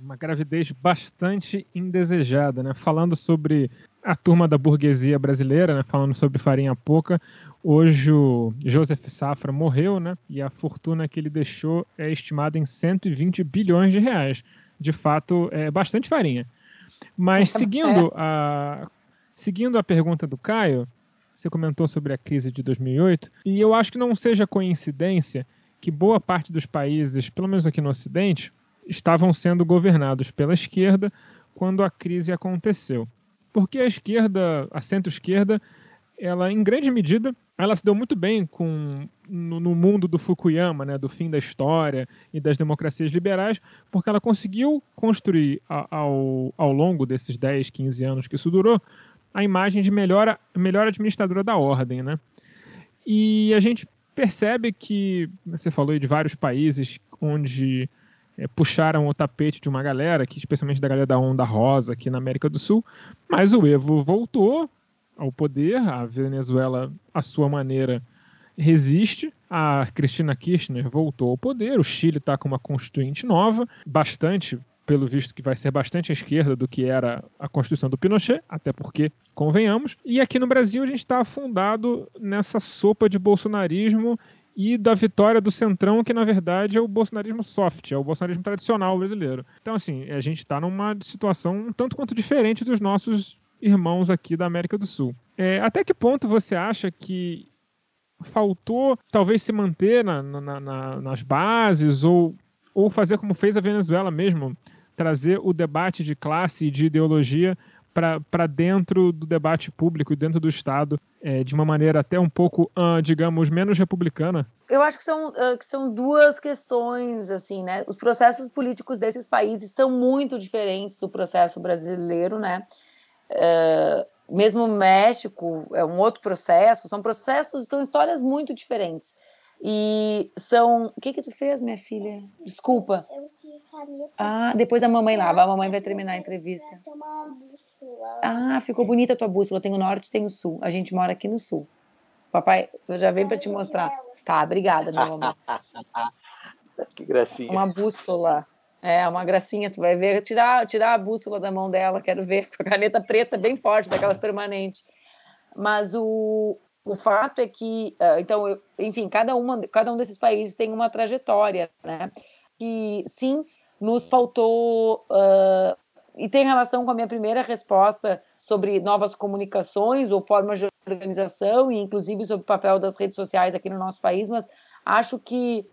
Speaker 1: Uma gravidez bastante indesejada, né? Falando sobre a turma da burguesia brasileira, né? Falando sobre farinha pouca, hoje o Joseph Safra morreu, né? E a fortuna que ele deixou é estimada em 120 bilhões de reais. De fato, é bastante farinha. Mas seguindo a seguindo a pergunta do Caio, você comentou sobre a crise de 2008, e eu acho que não seja coincidência que boa parte dos países, pelo menos aqui no Ocidente, estavam sendo governados pela esquerda quando a crise aconteceu. Porque a esquerda, a centro-esquerda, ela em grande medida, ela se deu muito bem com no, no, mundo do Fukuyama, né, do fim da história e das democracias liberais, porque ela conseguiu construir ao, ao longo desses 10, 15 anos que isso durou, a imagem de melhor, melhor administradora da ordem, né? E a gente percebe que, você falou de vários países onde é, puxaram o tapete de uma galera, que especialmente da galera da Onda Rosa aqui na América do Sul, mas o Evo voltou ao poder, a Venezuela, à sua maneira, resiste. A Cristina Kirchner voltou ao poder, o Chile está com uma constituinte nova, bastante, pelo visto que vai ser bastante à esquerda do que era a Constituição do Pinochet, até porque, convenhamos. E aqui no Brasil a gente está afundado nessa sopa de bolsonarismo e da vitória do Centrão, que na verdade é o bolsonarismo soft, é o bolsonarismo tradicional brasileiro. Então, assim, a gente está numa situação um tanto quanto diferente dos nossos irmãos aqui da América do Sul. É, até que ponto você acha que faltou talvez se manter na, na, na, nas bases ou, ou fazer como fez a Venezuela mesmo, trazer o debate de classe e de ideologia para dentro do debate público e dentro do Estado é, de uma maneira até um pouco, uh, digamos, menos republicana?
Speaker 5: Eu acho que são, uh, que são duas questões, assim, né? Os processos políticos desses países são muito diferentes do processo brasileiro, né? Uh, mesmo o México é um outro processo, são processos, são histórias muito diferentes. E são. O que que tu fez, minha filha? Desculpa.
Speaker 6: Eu caneta.
Speaker 5: Ah, depois a mamãe lava, a mamãe vai terminar a entrevista.
Speaker 6: É bússola.
Speaker 5: Ah, ficou bonita a tua bússola. Tem o norte e tem o sul. A gente mora aqui no sul. Papai, eu já venho para te mostrar. Tá, obrigada, meu amor. [laughs]
Speaker 4: Que gracinha.
Speaker 5: Uma bússola. É, uma gracinha, tu vai ver, tirar, tirar a bússola da mão dela, quero ver, com a caneta preta bem forte, daquelas permanentes. Mas o, o fato é que, uh, então, eu, enfim, cada, uma, cada um desses países tem uma trajetória, né? Que, sim, nos faltou, uh, e tem relação com a minha primeira resposta sobre novas comunicações ou formas de organização, e inclusive sobre o papel das redes sociais aqui no nosso país, mas acho que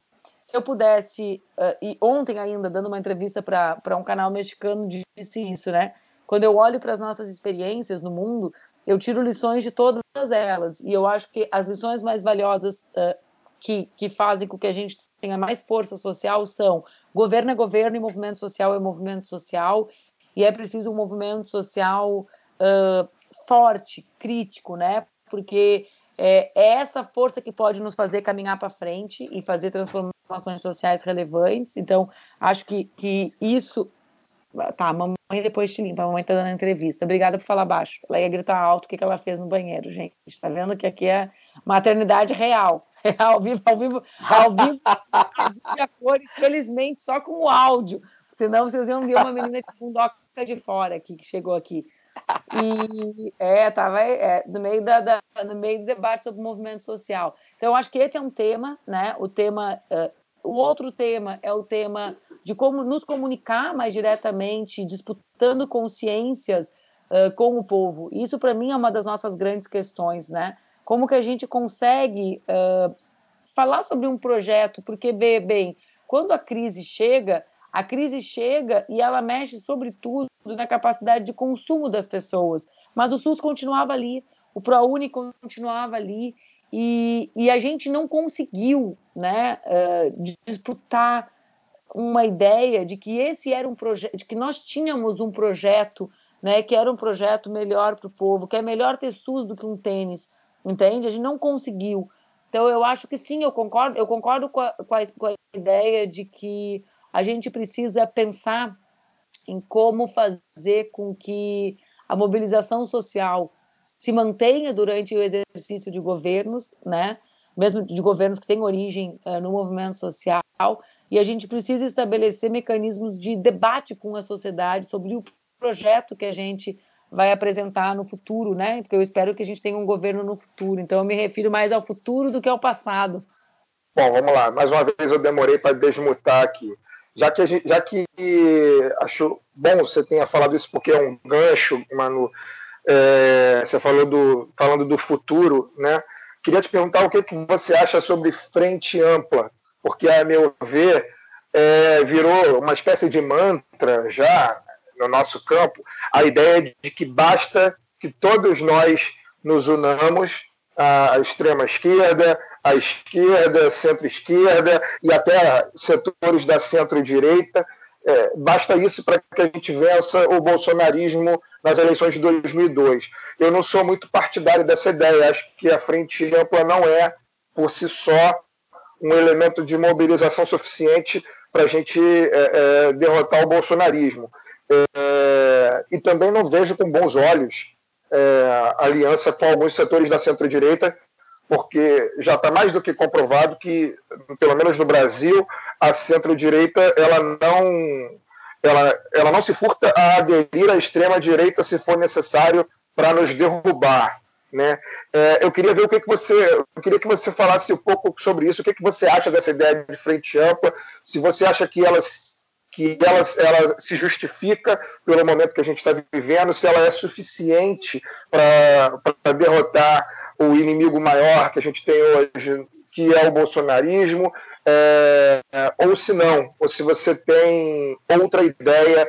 Speaker 5: se eu pudesse, uh, e ontem ainda, dando uma entrevista para um canal mexicano, disse isso, né? Quando eu olho para as nossas experiências no mundo, eu tiro lições de todas elas. E eu acho que as lições mais valiosas uh, que, que fazem com que a gente tenha mais força social são governo é governo e movimento social é movimento social. E é preciso um movimento social uh, forte, crítico, né? Porque é, é essa força que pode nos fazer caminhar para frente e fazer transformações sociais relevantes. Então, acho que, que isso. Tá, mamãe depois te limpa, a mamãe tá dando entrevista. Obrigada por falar baixo. Ela ia gritar alto o que, que ela fez no banheiro, gente. Tá vendo que aqui é maternidade real. [laughs] É ao vivo, ao vivo, ao vivo, [laughs] a cores, felizmente, só com o áudio. Senão vocês iam ver uma menina de bundoca de fora aqui, que chegou aqui. E é, tava é, no, meio da, da, no meio do debate sobre o movimento social. Então, eu acho que esse é um tema, né? O tema. Uh, o outro tema é o tema de como nos comunicar mais diretamente, disputando consciências uh, com o povo. Isso, para mim, é uma das nossas grandes questões, né? Como que a gente consegue uh, falar sobre um projeto? Porque, bem, quando a crise chega, a crise chega e ela mexe, sobretudo, na capacidade de consumo das pessoas. Mas o SUS continuava ali, o ProUni continuava ali, e, e a gente não conseguiu né, uh, disputar uma ideia de que esse era um projeto, de que nós tínhamos um projeto, né, que era um projeto melhor para o povo, que é melhor ter SUS do que um tênis, entende? A gente não conseguiu. Então eu acho que sim, eu concordo, eu concordo com a, com a, com a ideia de que a gente precisa pensar em como fazer com que a mobilização social se mantenha durante o exercício de governos, né? mesmo de governos que têm origem uh, no movimento social, e a gente precisa estabelecer mecanismos de debate com a sociedade sobre o projeto que a gente vai apresentar no futuro, né? Porque eu espero que a gente tenha um governo no futuro. Então eu me refiro mais ao futuro do que ao passado.
Speaker 2: Bom, vamos lá. Mais uma vez eu demorei para desmutar aqui já que, gente, já que acho bom você tenha falado isso porque é um gancho, Manu, é, você falou do, falando do futuro, né? Queria te perguntar o que, que você acha sobre frente ampla, porque, a meu ver, é, virou uma espécie de mantra já no nosso campo a ideia de que basta que todos nós nos unamos à extrema esquerda, à esquerda, centro-esquerda e até setores da centro-direita. É, basta isso para que a gente vença o bolsonarismo nas eleições de 2002. Eu não sou muito partidário dessa ideia. Acho que a frente ampla não é, por si só, um elemento de mobilização suficiente para a gente é, é, derrotar o bolsonarismo. É, e também não vejo com bons olhos é, aliança com alguns setores da centro-direita, porque já está mais do que comprovado que, pelo menos no Brasil, a centro-direita ela não ela, ela não se furta a aderir à extrema-direita se for necessário para nos derrubar. Né? É, eu queria ver o que, que você. Eu queria que você falasse um pouco sobre isso. O que, que você acha dessa ideia de frente ampla? Se você acha que ela, que ela, ela se justifica pelo momento que a gente está vivendo, se ela é suficiente para derrotar o inimigo maior que a gente tem hoje, que é o bolsonarismo, é, ou se não, ou se você tem outra ideia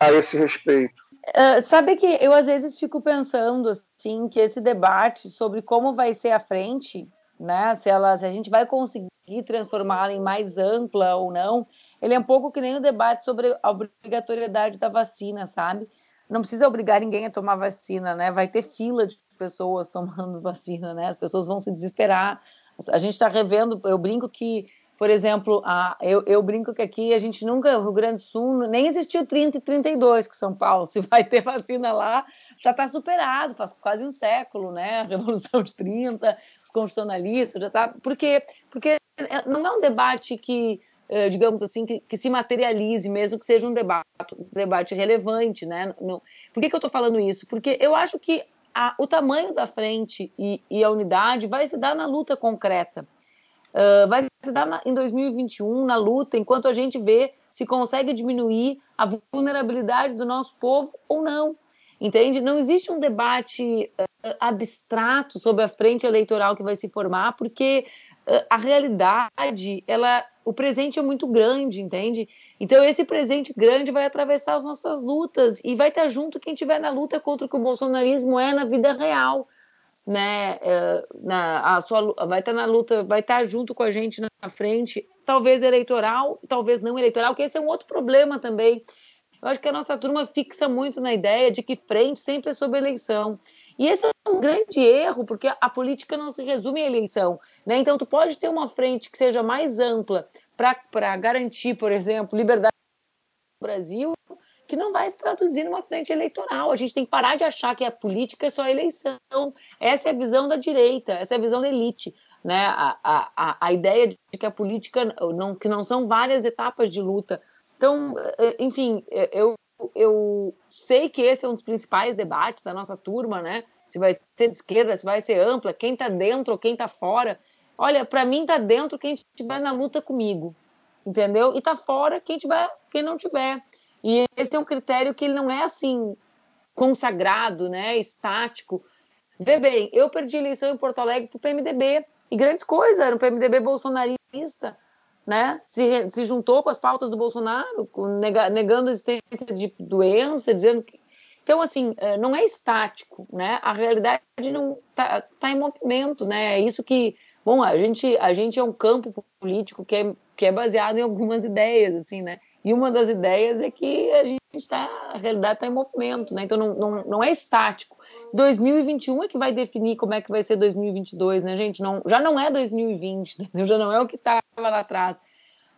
Speaker 2: a esse respeito.
Speaker 5: Uh, sabe que eu às vezes fico pensando assim que esse debate sobre como vai ser a frente, né, se, ela, se a gente vai conseguir transformá-la em mais ampla ou não, ele é um pouco que nem o debate sobre a obrigatoriedade da vacina, sabe? Não precisa obrigar ninguém a tomar vacina, né? Vai ter fila de pessoas tomando [laughs] vacina, né? As pessoas vão se desesperar. A gente está revendo, eu brinco que por exemplo, a, eu, eu, brinco que aqui a gente nunca, o Rio Grande do Sul, nem existiu 30 e 32 com São Paulo. [laughs] Se vai ter vacina lá, já está superado, faz quase um século, né? A Revolução de 30, os constitucionalistas, já está. Por quê? Porque não é um debate que, eh, digamos assim, que, que se materialize, mesmo que seja um debate, um debate relevante, né? Não, por que, que eu estou falando isso? Porque eu acho que a, o tamanho da frente e, e a unidade vai se dar na luta concreta uh, vai se dar na, em 2021 na luta, enquanto a gente vê se consegue diminuir a vulnerabilidade do nosso povo ou não. Entende? Não existe um debate uh, abstrato sobre a frente eleitoral que vai se formar, porque uh, a realidade, ela, o presente é muito grande, entende? Então esse presente grande vai atravessar as nossas lutas e vai estar junto quem estiver na luta contra o que o bolsonarismo é na vida real né, é, na, a sua, vai estar na luta, vai estar junto com a gente na frente, talvez eleitoral, talvez não eleitoral, que esse é um outro problema também. Eu acho que a nossa turma fixa muito na ideia de que frente sempre é sobre eleição. E esse é um grande erro, porque a política não se resume à eleição. Né? Então, tu pode ter uma frente que seja mais ampla para garantir, por exemplo, liberdade no Brasil, que não vai se traduzir numa frente eleitoral. A gente tem que parar de achar que a política é só eleição. Essa é a visão da direita, essa é a visão da elite. Né? A, a, a ideia de que a política não, que não são várias etapas de luta. Então, eh, enfim, eh, eu, eu sei que esse é um dos principais debates da nossa turma, né? Se vai ser de esquerda, se vai ser ampla, quem está dentro quem está fora. Olha, para mim está dentro quem estiver na luta comigo, entendeu? E está fora quem tiver, quem não tiver. E esse é um critério que ele não é assim consagrado, né, estático. Vê bem, eu perdi eleição em Porto Alegre para o PMDB, e grandes coisas, era um PMDB bolsonarista, né? Se, se juntou com as pautas do Bolsonaro, negando a existência de doença, dizendo que. Então, assim, é, não é estático, né? A realidade não está tá em movimento, né? É isso que. Bom, a gente, a gente é um campo político que é, que é baseado em algumas ideias, assim, né? E uma das ideias é que a gente está, a realidade está em movimento, né? Então não, não, não é estático. 2021 é que vai definir como é que vai ser 2022, né, gente? Não, já não é 2020, [laughs] entendeu? já não é o que estava lá atrás.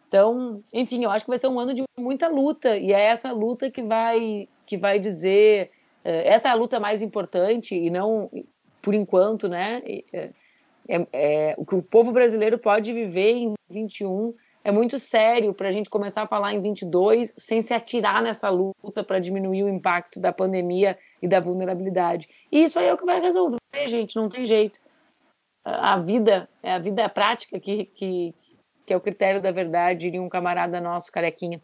Speaker 5: Então, enfim, eu acho que vai ser um ano de muita luta e é essa luta que vai que vai dizer eh, essa é a luta mais importante e não por enquanto, né? É, é, o que o povo brasileiro pode viver em 21 é muito sério para a gente começar a falar em 22 sem se atirar nessa luta para diminuir o impacto da pandemia e da vulnerabilidade. E isso aí é o que vai resolver, gente, não tem jeito. A vida, é a vida prática que, que, que é o critério da verdade, diria um camarada nosso, Carequinha.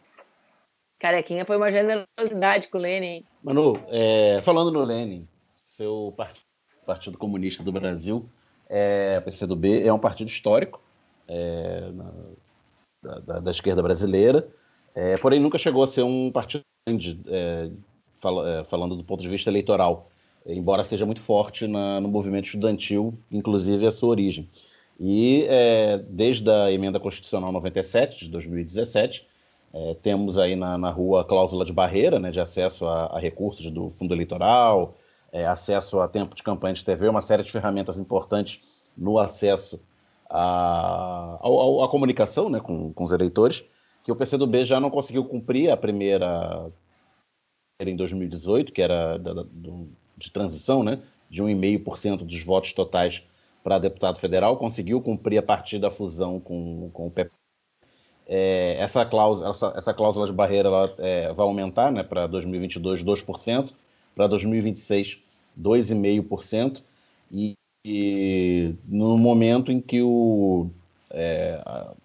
Speaker 5: Carequinha foi uma generosidade com o Lenin.
Speaker 3: Manu, é, falando no Lenin, seu Partido Comunista do Brasil, é, PCdoB, é um partido histórico. É, da, da, da esquerda brasileira, é, porém nunca chegou a ser um partido grande, é, é, falando do ponto de vista eleitoral, embora seja muito forte na, no movimento estudantil, inclusive a sua origem. E é, desde a emenda constitucional 97 de 2017, É, temos aí na, na rua a cláusula de barreira, né, de acesso a, a recursos do fundo eleitoral, é, acesso a tempo de campanha de TV, uma série de ferramentas importantes no acesso à, à, à comunicação né, com, com os eleitores, que o PCdoB já não conseguiu cumprir a primeira em 2018, que era da, da, do, de transição, né, de 1,5% dos votos totais para deputado federal, conseguiu cumprir a partir da fusão com, com o PP. É, essa, cláusula, essa, essa, cláusula de barreira ela, é, vai aumentar né, para 2022 2%, para 2026 2,5%, e, e no momento em que o, é,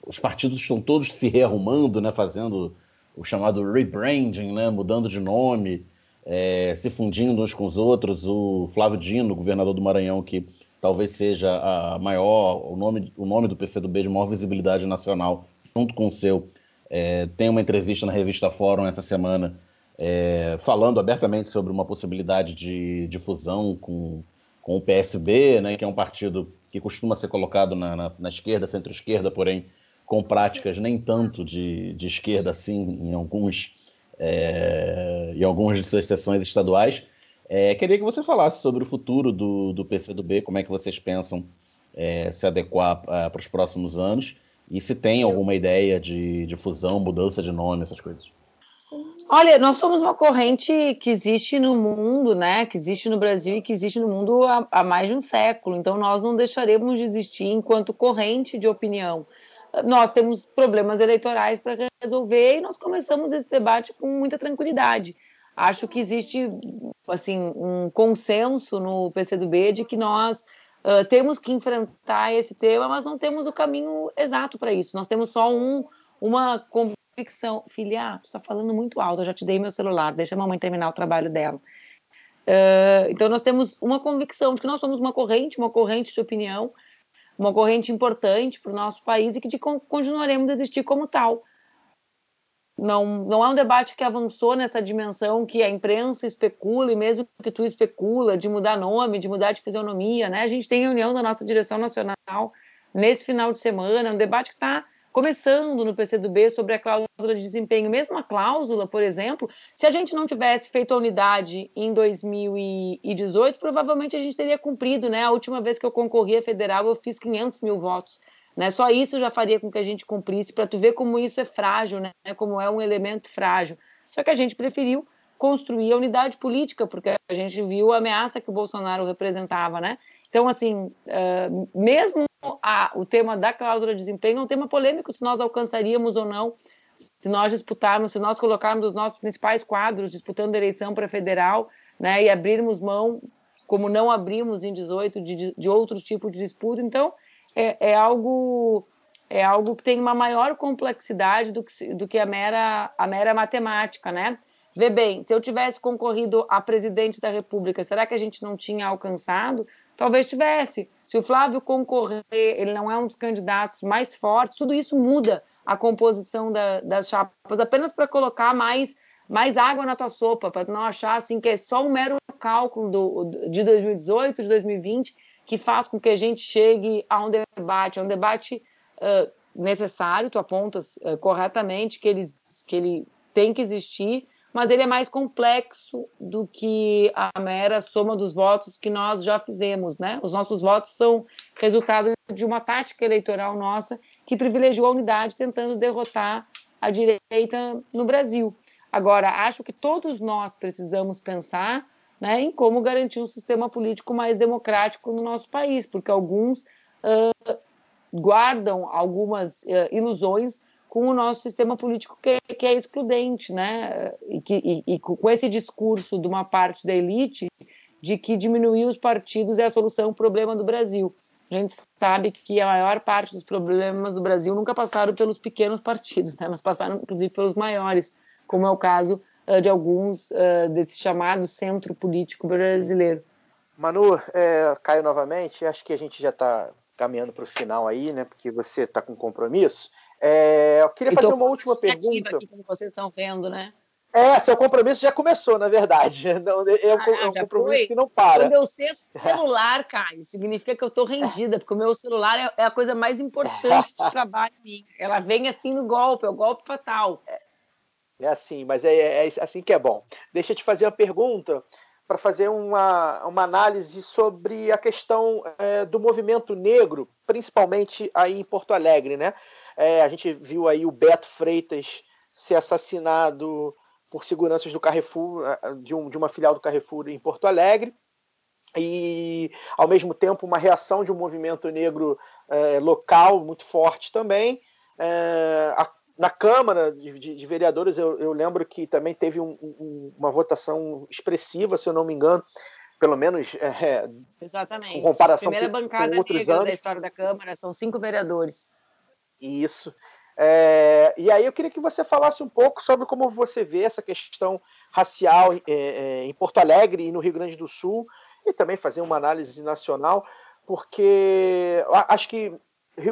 Speaker 3: os partidos estão todos se rearrumando, né, fazendo o chamado rebranding, né, mudando de nome, é, se fundindo uns com os outros. O Flávio Dino, governador do Maranhão, que talvez seja a maior, o nome, o nome do PCdoB de maior visibilidade nacional, junto com o seu, é, tem uma entrevista na revista Fórum essa semana, é, falando abertamente sobre uma possibilidade de, de fusão com, com o PSB, né, que é um partido que costuma ser colocado na, na, na esquerda, centro-esquerda, porém com práticas nem tanto de, de esquerda assim em alguns é, em algumas de suas sessões estaduais. É, queria que você falasse sobre o futuro do, do PCdoB, como é que vocês pensam é, se adequar para os próximos anos e se tem alguma ideia de, de fusão, mudança de nome, essas coisas.
Speaker 5: Olha, nós somos uma corrente que existe no mundo, né? Que existe no Brasil e que existe no mundo há, há mais de um século. Então, nós não deixaremos de existir enquanto corrente de opinião nós temos problemas eleitorais para resolver e nós começamos esse debate com muita tranquilidade. Acho que existe assim um consenso no PCdoB de que nós uh, temos que enfrentar esse tema, mas não temos o caminho exato para isso. Nós temos só um, uma convicção. Filha, tu está falando muito alto, eu já te dei meu celular, deixa a mamãe terminar o trabalho dela. Uh, então nós temos uma convicção de que nós somos uma corrente, uma corrente de opinião uma corrente importante para o nosso país e que de, continuaremos a existir como tal. Não, não é um debate que avançou nessa dimensão que a imprensa especula, e mesmo que tu especula, de mudar nome, de mudar de fisionomia. Né? A gente tem reunião da nossa direção nacional nesse final de semana, um debate que está começando no PCdoB sobre a cláusula de desempenho. Mesmo a cláusula, por exemplo, se a gente não tivesse feito a unidade em 2018, provavelmente a gente teria cumprido, né? A última vez que eu concorri a federal, eu fiz 500 mil votos. Né? Só isso já faria com que a gente cumprisse, para tu ver como isso é frágil, né? como é um elemento frágil. Só que a gente preferiu construir a unidade política, porque a gente viu a ameaça que o Bolsonaro representava, né? Então, assim, uh, mesmo a, o tema da cláusula de desempenho é um tema polêmico se nós alcançaríamos ou não, se nós disputarmos, se nós colocarmos os nossos principais quadros disputando a eleição para federal, né, e abrirmos mão, como não abrimos em 18, de, de outro tipo de disputa. Então, é, é algo é algo que tem uma maior complexidade do que, do que a, mera, a mera matemática, né? Vê bem, se eu tivesse concorrido a presidente da República, será que a gente não tinha alcançado? Talvez tivesse. Se o Flávio concorrer, ele não é um dos candidatos mais fortes, tudo isso muda a composição da, das chapas, apenas para colocar mais, mais água na tua sopa, para não achar assim que é só um mero cálculo do, de 2018, de 2020, que faz com que a gente chegue a um debate, a um debate uh, necessário, tu apontas uh, corretamente que ele, que ele tem que existir, mas ele é mais complexo do que a mera soma dos votos que nós já fizemos, né? Os nossos votos são resultado de uma tática eleitoral nossa que privilegiou a unidade tentando derrotar a direita no Brasil. Agora, acho que todos nós precisamos pensar né, em como garantir um sistema político mais democrático no nosso país, porque alguns uh, guardam algumas uh, ilusões com o nosso sistema político que, é, que é excludente, né? E, que, e, e, com esse discurso de uma parte da elite de que diminuir os partidos é a solução ao problema do Brasil. A gente sabe que a maior parte dos problemas do Brasil nunca passaram pelos pequenos partidos, né? mas passaram inclusive pelos maiores, como é o caso uh, de alguns uh, desse chamado centro político brasileiro.
Speaker 4: Manu, é, Caio novamente, acho que a gente já está caminhando para o final aí, né? Porque você está com compromisso. É, eu queria fazer uma última pergunta.
Speaker 5: Aqui, como vocês estão vendo, né?
Speaker 4: É, seu compromisso já começou, na verdade. [laughs] Não, é, é, ah, é um compromisso foi. que não para.
Speaker 5: O meu [laughs] celular, Caio, significa que eu estou rendida, porque o meu celular é, é, a coisa mais importante de [laughs] trabalho. Ela vem assim no golpe, é o golpe fatal.
Speaker 4: É assim, mas é, é assim que é bom. Deixa eu te fazer uma pergunta para fazer uma, uma análise sobre a questão é, do movimento negro, principalmente aí em Porto Alegre, né? É, a gente viu aí o Beto Freitas ser assassinado por seguranças do Carrefour, de, um, de uma filial do Carrefour em Porto Alegre, e ao mesmo tempo uma reação de um movimento negro é, local muito forte também. É, a, na Câmara de, de, de Vereadores, eu, eu, lembro que também teve um, um, uma votação expressiva, se eu não me engano, pelo menos é,
Speaker 5: Exatamente.
Speaker 4: com comparação
Speaker 5: Primeira
Speaker 4: com,
Speaker 5: bancada
Speaker 4: com outros
Speaker 5: negra
Speaker 4: anos.
Speaker 5: da história da Câmara, são cinco vereadores.
Speaker 4: Isso. É, e aí eu queria que você falasse um pouco sobre como você vê essa questão racial é, é, em Porto Alegre e no Rio Grande do Sul, e também fazer uma análise nacional, porque acho que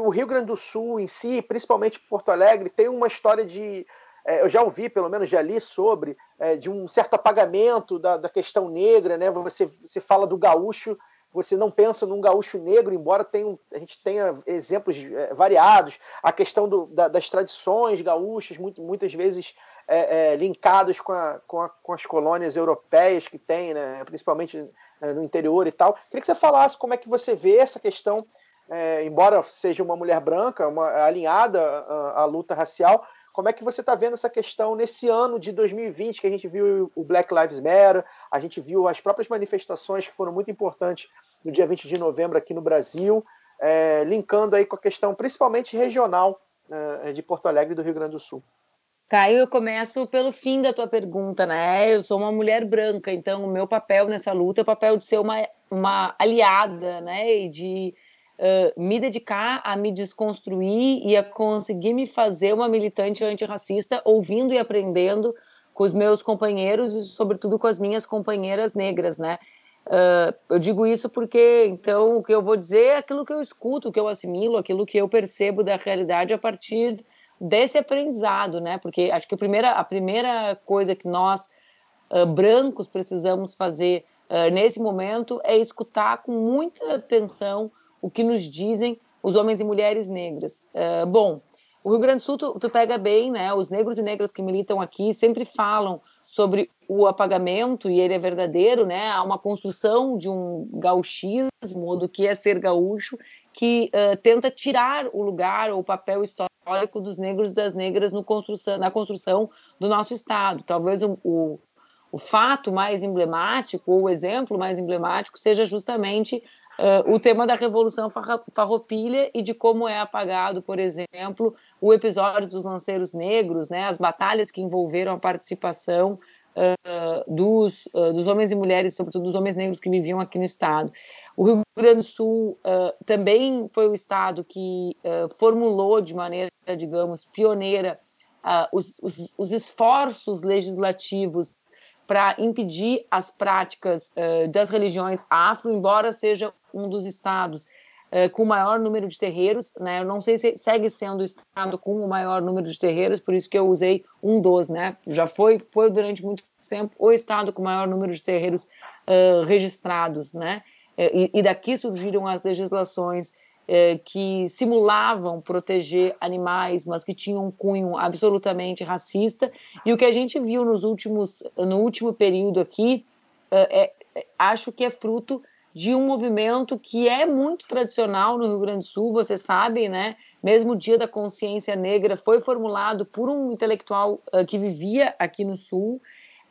Speaker 4: o Rio Grande do Sul em si, principalmente Porto Alegre, tem uma história de. É, eu já ouvi, pelo menos já li sobre, é, de um certo apagamento da, da questão negra, né? Você, você fala do gaúcho, você não pensa num gaúcho negro, embora tenha, a gente tenha exemplos é, variados, a questão do, da, das tradições gaúchas, muito, muitas vezes é, é, linkadas com, a, com, a, com, as colônias europeias que tem, né? principalmente no interior e tal. Queria que você falasse como é que você vê essa questão é, embora seja uma mulher branca, uma, alinhada à, à, luta racial, como é que você está vendo essa questão nesse ano de 2020, que a gente viu o Black Lives Matter, a gente viu as próprias manifestações que foram muito importantes no dia 20 de novembro aqui no Brasil, é, linkando aí com a questão principalmente regional é, de Porto Alegre e do Rio Grande do Sul.
Speaker 5: Caio, eu começo pelo fim da tua pergunta, né? Eu sou uma mulher branca, então o meu papel nessa luta é o papel de ser uma, uma aliada, né? E de me dedicar a me desconstruir e a conseguir me fazer uma militante antirracista, ouvindo e aprendendo com os meus companheiros e, sobretudo, com as minhas companheiras negras, né? Uh, eu digo isso porque, então, o que eu vou dizer é aquilo que eu escuto, o que eu assimilo, aquilo que eu percebo da realidade a partir desse aprendizado, né? Porque acho que a primeira, a primeira coisa que nós, uh, brancos, precisamos fazer uh, nesse momento é escutar com muita atenção o que nos dizem os homens e mulheres negras. Uh, bom, o Rio Grande do Sul, tu, tu, pega bem, né? Os negros e negras que militam aqui sempre falam sobre o apagamento, e ele é verdadeiro, né? Há uma construção de um gauchismo, do que é ser gaúcho, que uh, tenta tirar o lugar ou o papel histórico dos negros e das negras construção, na construção do nosso Estado. Talvez o, o, o fato mais emblemático, ou o exemplo mais emblemático, seja justamente uh, o tema da Revolução Farroupilha e de como é apagado, por exemplo, o episódio dos lanceiros negros, né, as batalhas que envolveram a participação uh, dos, uh, dos homens e mulheres, sobretudo dos homens negros que viviam aqui no estado. O Rio Grande do Sul também foi o estado que formulou de maneira, digamos, pioneira os, os, os esforços legislativos para impedir as práticas uh, das religiões afro, embora seja um dos estados uh, com maior número de terreiros, né? Eu não sei se segue sendo o estado com o maior número de terreiros, por isso que eu usei um dos, né? Já foi, foi durante muito tempo o estado com maior número de terreiros uh, registrados, né? E, e, daqui surgiram as legislações que simulavam proteger animais, mas que tinham um cunho absolutamente racista. E o que a gente viu nos últimos, no último período aqui, é, é, acho que é fruto de um movimento que é muito tradicional no Rio Grande do Sul, vocês sabem, né? Mesmo o Dia da Consciência Negra foi formulado por um intelectual uh, que vivia aqui no Sul,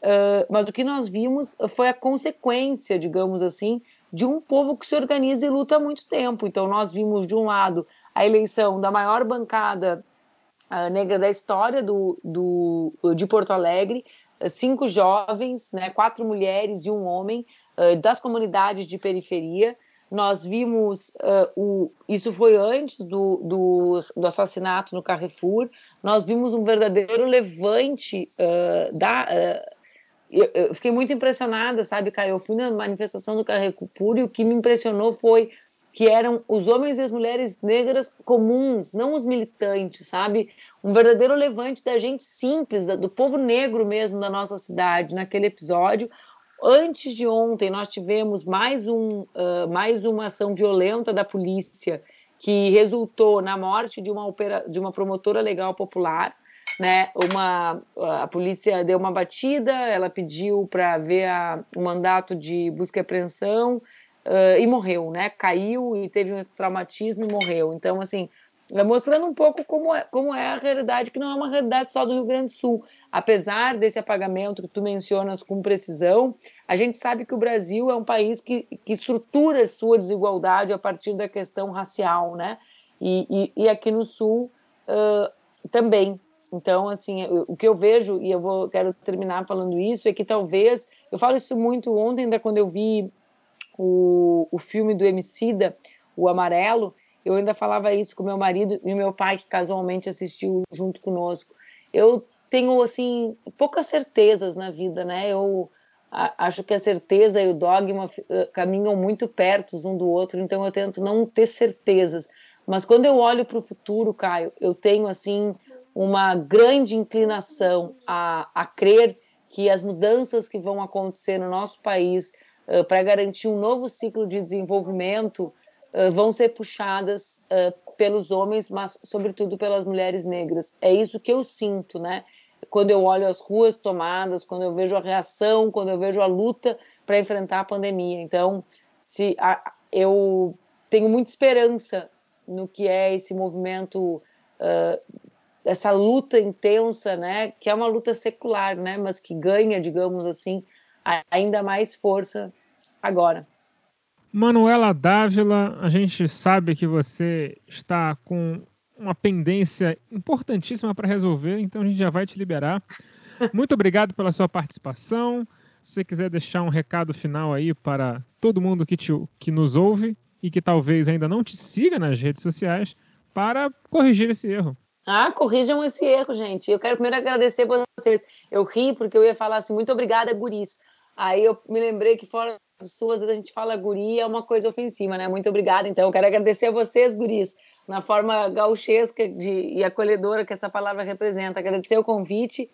Speaker 5: uh, mas o que nós vimos foi a consequência, digamos assim, de um povo que se organiza e luta há muito tempo. Então, nós vimos, de um lado, a eleição da maior bancada uh, negra da história do, do, de Porto Alegre, uh, cinco jovens, né, quatro mulheres e um homem uh, das comunidades de periferia. Nós vimos, o, isso foi antes do, do, do, assassinato no Carrefour, nós vimos um verdadeiro levante da eu, eu, fiquei muito impressionada, sabe, Caio? Eu fui na manifestação do Carrefour e o que me impressionou foi que eram os homens e as mulheres negras comuns, não os militantes, sabe? Um verdadeiro levante da gente simples, do povo negro mesmo da nossa cidade, naquele episódio. Antes de ontem, nós tivemos mais, um, uh, mais uma ação violenta da polícia que resultou na morte de uma, opera, de uma promotora legal popular né? Uma a polícia deu uma batida, ela pediu para ver a, o mandato de busca e apreensão uh, e morreu, né? Caiu e teve um traumatismo e morreu. Então, assim, mostrando um pouco como é, como é a realidade, que não é uma realidade só do Rio Grande do Sul. Apesar desse apagamento que tu mencionas com precisão, a gente sabe que o Brasil é um país que, que estrutura sua desigualdade a partir da questão racial, né? E, e, e aqui no Sul uh, também. Então, assim, o que eu vejo, e eu vou, quero terminar falando isso, é que talvez, eu falo isso muito ontem, ainda quando eu vi o, o filme do Emicida, O Amarelo, eu ainda falava isso com meu marido e meu pai, que casualmente assistiu junto conosco. Eu tenho, assim, poucas certezas na vida, né? Eu acho que a certeza e o dogma eh, caminham muito perto um do outro, então eu tento não ter certezas. Mas quando eu olho para o futuro, Caio, eu tenho, assim, uma grande inclinação a, a crer que as mudanças que vão acontecer no nosso país uh, para garantir um novo ciclo de desenvolvimento uh, vão ser puxadas uh, pelos homens, mas sobretudo pelas mulheres negras. É isso que eu sinto, né? Quando eu olho as ruas tomadas, quando eu vejo a reação, quando eu vejo a luta para enfrentar a pandemia. Então, se a, eu tenho muita esperança no que é esse movimento essa luta intensa, né, que é uma luta secular, né, mas que ganha, digamos assim, ainda mais força agora.
Speaker 1: Manuela Dávila, a gente sabe que você está com uma pendência importantíssima para resolver, então a gente já vai te liberar. Muito obrigado pela sua participação. Se você quiser deixar um recado final aí para todo mundo que, te, que nos ouve e que talvez ainda não te siga nas redes sociais, para corrigir esse erro.
Speaker 5: Ah, corrijam esse erro, gente. Eu quero primeiro agradecer vocês. Eu ri porque eu ia falar assim, muito obrigada, guris. Aí eu me lembrei que fora das suas, a gente fala guri, é uma coisa ofensiva, né? Muito obrigada. Então, eu quero agradecer a vocês, guris, na forma gauchesca de, e acolhedora que essa palavra representa. Agradecer o convite.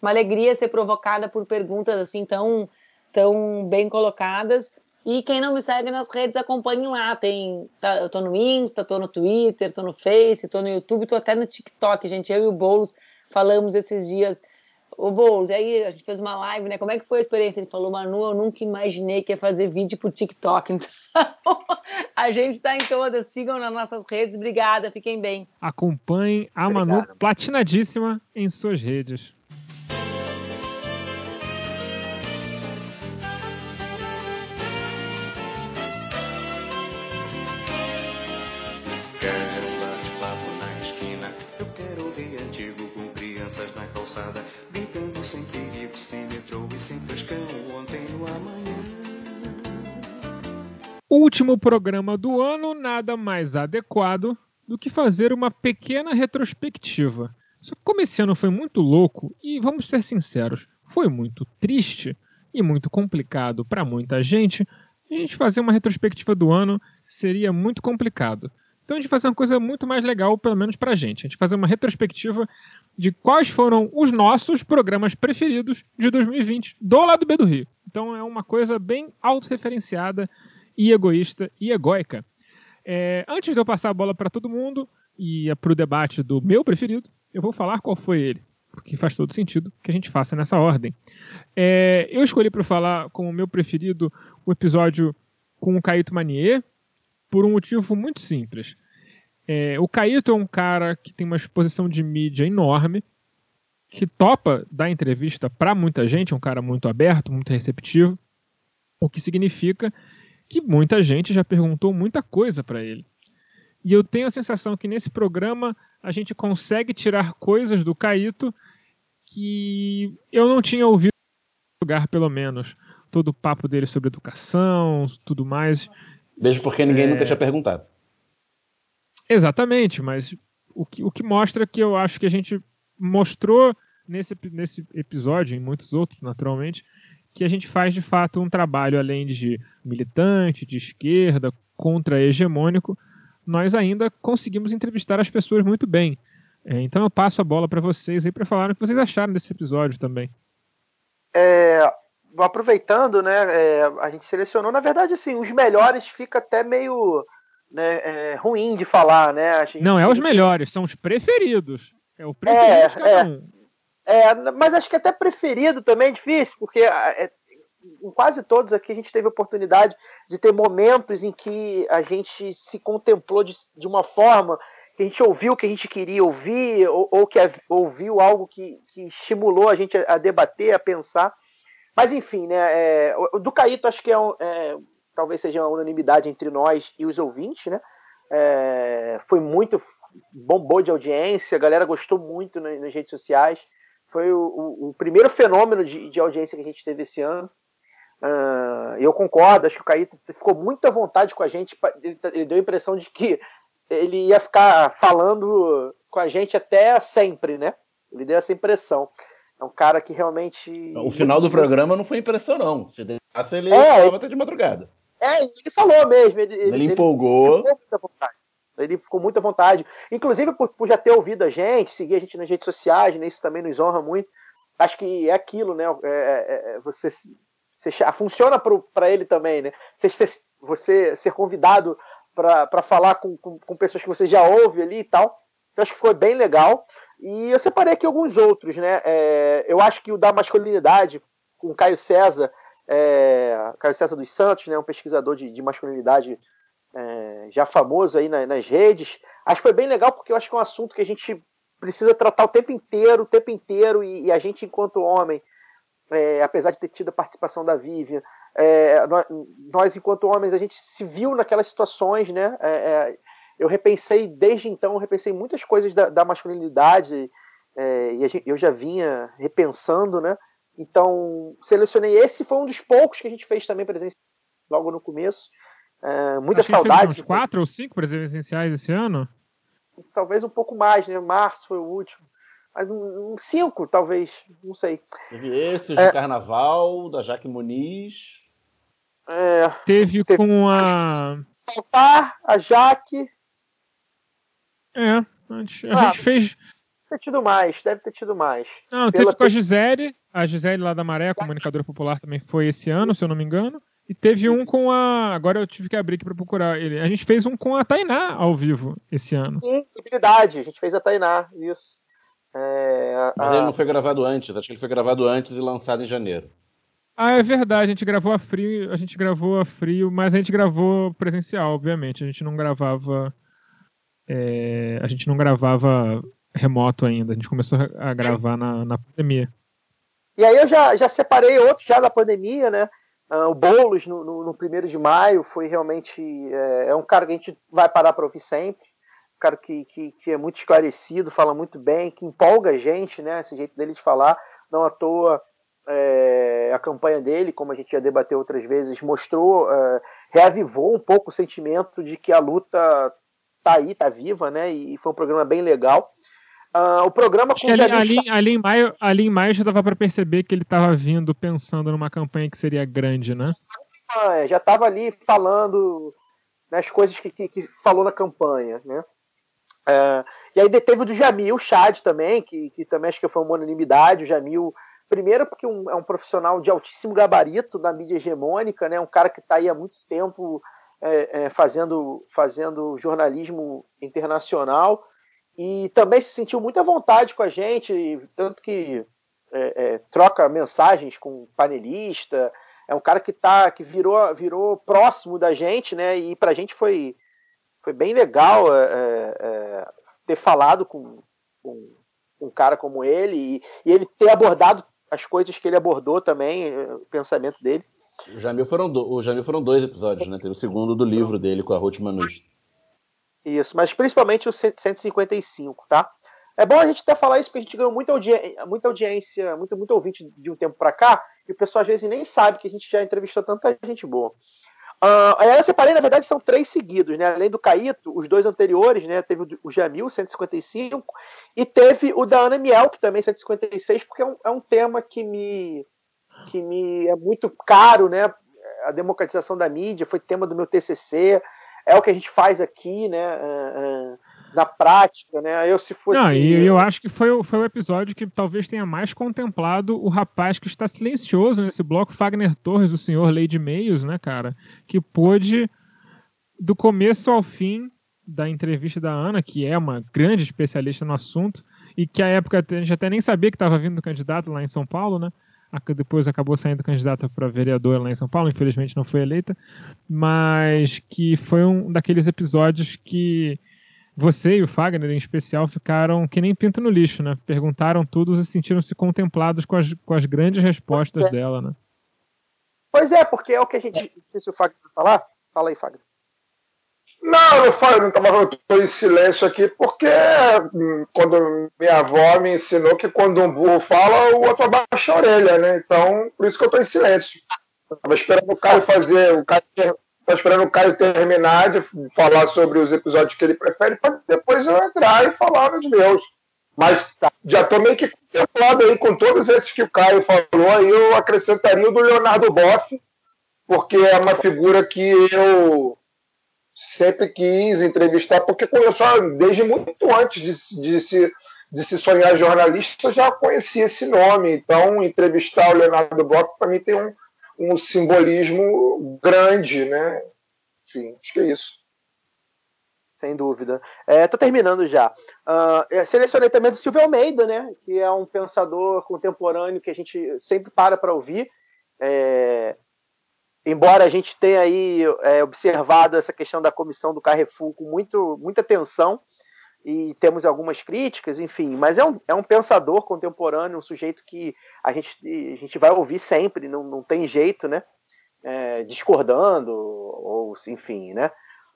Speaker 5: Uma alegria ser provocada por perguntas assim tão, tão bem colocadas. E quem não me segue nas redes, acompanhe lá. Tem, tá, eu tô no Insta, tô no Twitter, tô no Face, tô no YouTube, tô até no TikTok, gente. Eu e o Boulos falamos esses dias. O Boulos, e aí a gente fez uma live, né? Como é que foi a experiência? Ele falou, Manu, eu nunca imaginei que ia fazer vídeo pro TikTok. [laughs] Então, a gente tá em todas. Sigam nas nossas redes. Obrigada, fiquem bem.
Speaker 1: Acompanhem a Obrigado. Manu platinadíssima em suas redes. Último programa do ano, nada mais adequado do que fazer uma pequena retrospectiva. Só que como esse ano foi muito louco, e vamos ser sinceros, foi muito triste e muito complicado para muita gente, a gente fazer uma retrospectiva do ano seria muito complicado. Então a gente fazer uma coisa muito mais legal, pelo menos pra gente. A gente fazer uma retrospectiva de quais foram os nossos programas preferidos de 2020 do lado B do Rio. Então é uma coisa bem autorreferenciada e egoísta e egóica. É, antes de eu passar a bola para todo mundo e para o debate do meu preferido, eu vou falar qual foi ele, porque faz todo sentido que a gente faça nessa ordem. É, eu escolhi para falar como meu preferido o episódio com o Caíto Manier, por um motivo muito simples. É, o Caíto é um cara que tem uma exposição de mídia enorme, que topa dar entrevista para muita gente, é um cara muito aberto, muito receptivo, o que significa que muita gente já perguntou muita coisa para ele. E eu tenho a sensação que nesse programa a gente consegue tirar coisas do Caíto que eu não tinha ouvido lugar, pelo menos. Todo o papo dele sobre educação, tudo mais.
Speaker 3: Mesmo porque ninguém é... nunca tinha perguntado.
Speaker 1: Exatamente, mas o que, o que mostra que eu acho que a gente mostrou nesse, nesse episódio, em muitos outros, naturalmente, que a gente faz de fato um trabalho além de militante, de esquerda, contra-hegemônico, nós ainda conseguimos entrevistar as pessoas muito bem. É, então eu passo a bola para vocês aí para falar o que vocês acharam desse episódio também.
Speaker 4: É, aproveitando, né, é, a gente selecionou, na verdade, assim, os melhores fica até meio né, é, ruim de falar, né?
Speaker 1: Gente... Não, é os [laughs] melhores, são os preferidos. É o preferido de cada
Speaker 4: é.
Speaker 1: um.
Speaker 4: É, mas acho que até preferido também é difícil, porque é, em quase todos aqui a gente teve oportunidade de ter momentos em que a gente se contemplou de, de uma forma que a gente ouviu o que a gente queria ouvir, ou, ou que ouviu algo que, que estimulou a gente a, a debater, a pensar. Mas enfim, né? é, o- do Caíto acho que é, um- é, talvez seja uma unanimidade entre nós e os ouvintes, né? É, foi muito bombou de audiência, a galera gostou muito na- nas redes sociais. Foi o, o- o primeiro fenômeno de, de audiência que a gente teve esse ano. Ah, eu concordo, acho que o Caíto ficou muito à vontade com a gente. Ele, ele deu a impressão de que ele ia ficar falando com a gente até sempre, né? Ele deu essa impressão. É um cara que realmente.
Speaker 3: O final do programa não foi impressão, não. Se deixasse, ele
Speaker 4: É.
Speaker 3: falava até de madrugada.
Speaker 4: É, ele falou mesmo. Ele,
Speaker 3: Ele, empolgou.
Speaker 4: ficou muito à vontade. Ele ficou muito à vontade. Inclusive por, por já ter ouvido a gente, seguir a gente nas redes sociais, né? Isso também nos honra muito. Acho que é aquilo, né? É, é, é, você, se- você cha- funciona para ele também, né? Você, ser- você ser convidado para falar com, com, com pessoas que você já ouve ali e tal. Então acho que foi bem legal. E eu separei aqui alguns outros, né? É, eu acho que o da masculinidade, com Caio César, é, Caio César dos Santos, né? Um pesquisador de, de masculinidade é, já famoso aí na- nas redes. Acho que foi bem legal porque eu acho que é um assunto que a gente precisa tratar o tempo inteiro, o tempo inteiro, e, e a gente, enquanto homem, é, apesar de ter tido a participação da Vivian, é, nós, enquanto homens, a gente se viu naquelas situações, né? É, é, eu repensei, desde então, eu repensei muitas coisas da, da masculinidade, é, e gente- eu já vinha repensando, né? Então, selecionei esse, foi um dos poucos que a gente fez também presencial logo no começo. É, muita
Speaker 1: Acho
Speaker 4: saudade.
Speaker 1: Uns quatro ou cinco presenciais esse ano?
Speaker 4: Talvez um pouco mais, né? Março foi o último. Mas um, um cinco, talvez, não sei.
Speaker 3: Teve esses
Speaker 4: É.
Speaker 3: de carnaval, da Jaque Muniz.
Speaker 4: É,
Speaker 1: Teve
Speaker 4: Teve-
Speaker 1: com a.
Speaker 4: Faltar, a Jaque,
Speaker 1: É, a gente, a
Speaker 4: Ah,
Speaker 1: gente fez.
Speaker 4: deve ter tido mais, deve ter tido mais.
Speaker 1: Não,
Speaker 4: pela
Speaker 1: teve com a Gisele. A Gisele lá da Maré, a comunicadora popular, também foi esse ano, se eu não me engano. E teve um com a. Agora eu tive que abrir aqui pra procurar ele. A gente fez um com a Tainá ao vivo esse ano.
Speaker 4: Sim, possibilidade, a gente fez a Tainá, isso. É,
Speaker 3: Mas
Speaker 4: a-
Speaker 3: ele não foi gravado antes. Acho que ele foi gravado antes e lançado em janeiro.
Speaker 1: Ah, é verdade, a gente gravou a frio, a gente gravou a frio, mas a gente gravou presencial, obviamente. A gente não gravava. é, a gente não gravava remoto ainda. A gente começou a gravar na, na pandemia.
Speaker 4: E aí eu já, já separei outros já da pandemia, né? Ah, o Boulos, no, no, no primeiro de maio, foi realmente. É, é um cara que a gente vai parar para ouvir sempre. Um cara que, que, que é muito esclarecido, fala muito bem, que empolga a gente, né? Esse jeito dele de falar. Não à toa é, a campanha dele, como a gente já debateu outras vezes, mostrou, é, reavivou um pouco o sentimento de que a luta tá aí, tá viva, né? E foi um programa bem legal. Ah, o programa com
Speaker 1: ali, ali, ali em maio, ali em maio já dava pra perceber que ele tava vindo pensando numa campanha que seria grande, né?
Speaker 4: campanha, já estava ali falando nas coisas que, que, que falou na campanha, né? É, e aí teve o do Jamil, o Chad também, que, que também acho que foi uma unanimidade. O Jamil, primeiro porque um- é um profissional de altíssimo gabarito da mídia hegemônica, né? Um cara que está aí há muito tempo é, é, fazendo, fazendo jornalismo internacional e também se sentiu muito à vontade com a gente, tanto que é, é, troca mensagens com panelista, é um cara que tá que virou virou próximo da gente, né? E pra gente foi foi bem legal é, é, é, ter falado com, com um cara como ele e, e ele ter abordado as coisas que ele abordou também, é, o pensamento dele.
Speaker 3: O Jamil foram, do- o Jamil foram dois episódios, né? Teve o segundo do livro dele com a Ruth Manus.
Speaker 4: Isso, mas principalmente o 155, tá? É bom a gente até falar isso porque a gente ganhou muita, audi muita audiência, muito, muito ouvinte de um tempo para cá, e o pessoal às vezes nem sabe que a gente já entrevistou tanta gente boa. Uh, eu separei, na verdade, são três seguidos, né? Além do Caíto, os dois anteriores, né? Teve o, o Jamil, 155, e teve o da Ana Miel, que também é 156, porque é um, é um tema que me, que me é muito caro, né? A democratização da mídia foi tema do meu TCC, é o que a gente faz aqui, né? Uh, uh, na prática, né? Eu se fosse.
Speaker 1: Não, e eu acho que foi, o- foi o episódio que talvez tenha mais contemplado o rapaz que está silencioso nesse bloco, Fagner Torres, o senhor Lady Meios, né, cara? Que pôde, do começo ao fim da entrevista da Ana, que é uma grande especialista no assunto, e que a época a gente até nem sabia que estava vindo candidato lá em São Paulo, né? Depois acabou saindo candidata para vereadora lá em São Paulo, infelizmente não foi eleita, mas que foi um daqueles episódios que você e o Fagner, em especial, ficaram que nem pinto no lixo, né? Perguntaram tudo e sentiram-se contemplados com as, com as grandes respostas
Speaker 4: É.
Speaker 1: dela, né?
Speaker 4: Pois é, porque é o que a gente. Não sei se o Fagner falar. Fala aí, Fagner.
Speaker 2: Não, eu falo, não tava, eu tô em silêncio aqui porque hum, quando minha avó me ensinou que quando um burro fala, o outro abaixa a orelha, né? Então, por isso que eu tô em silêncio. Eu tava esperando o Caio fazer, o Caio, tava esperando o Caio terminar de falar sobre os episódios que ele prefere, para depois eu entrar e falar nos meus. Mas tá, já tô meio que contemplado aí com todos esses que o Caio falou, aí eu acrescentaria o do Leonardo Boff, porque é uma figura que eu sempre quis entrevistar, porque conheço a- desde muito antes de, se- de, se, de se sonhar jornalista, eu já conhecia esse nome. Então, entrevistar o Leonardo Boff, para mim, tem um, um simbolismo grande, né? Enfim, acho que é isso.
Speaker 4: Sem dúvida. É, tô terminando já. Eu selecionei também do Silvio Almeida, né? Que é um pensador contemporâneo que a gente sempre para para ouvir. É, embora a gente tenha aí é, observado essa questão da comissão do Carrefour com muito, muita atenção e temos algumas críticas, enfim, mas é um, é um pensador contemporâneo, um sujeito que a gente, a gente vai ouvir sempre, não, não tem jeito, né? É, discordando, ou enfim, né?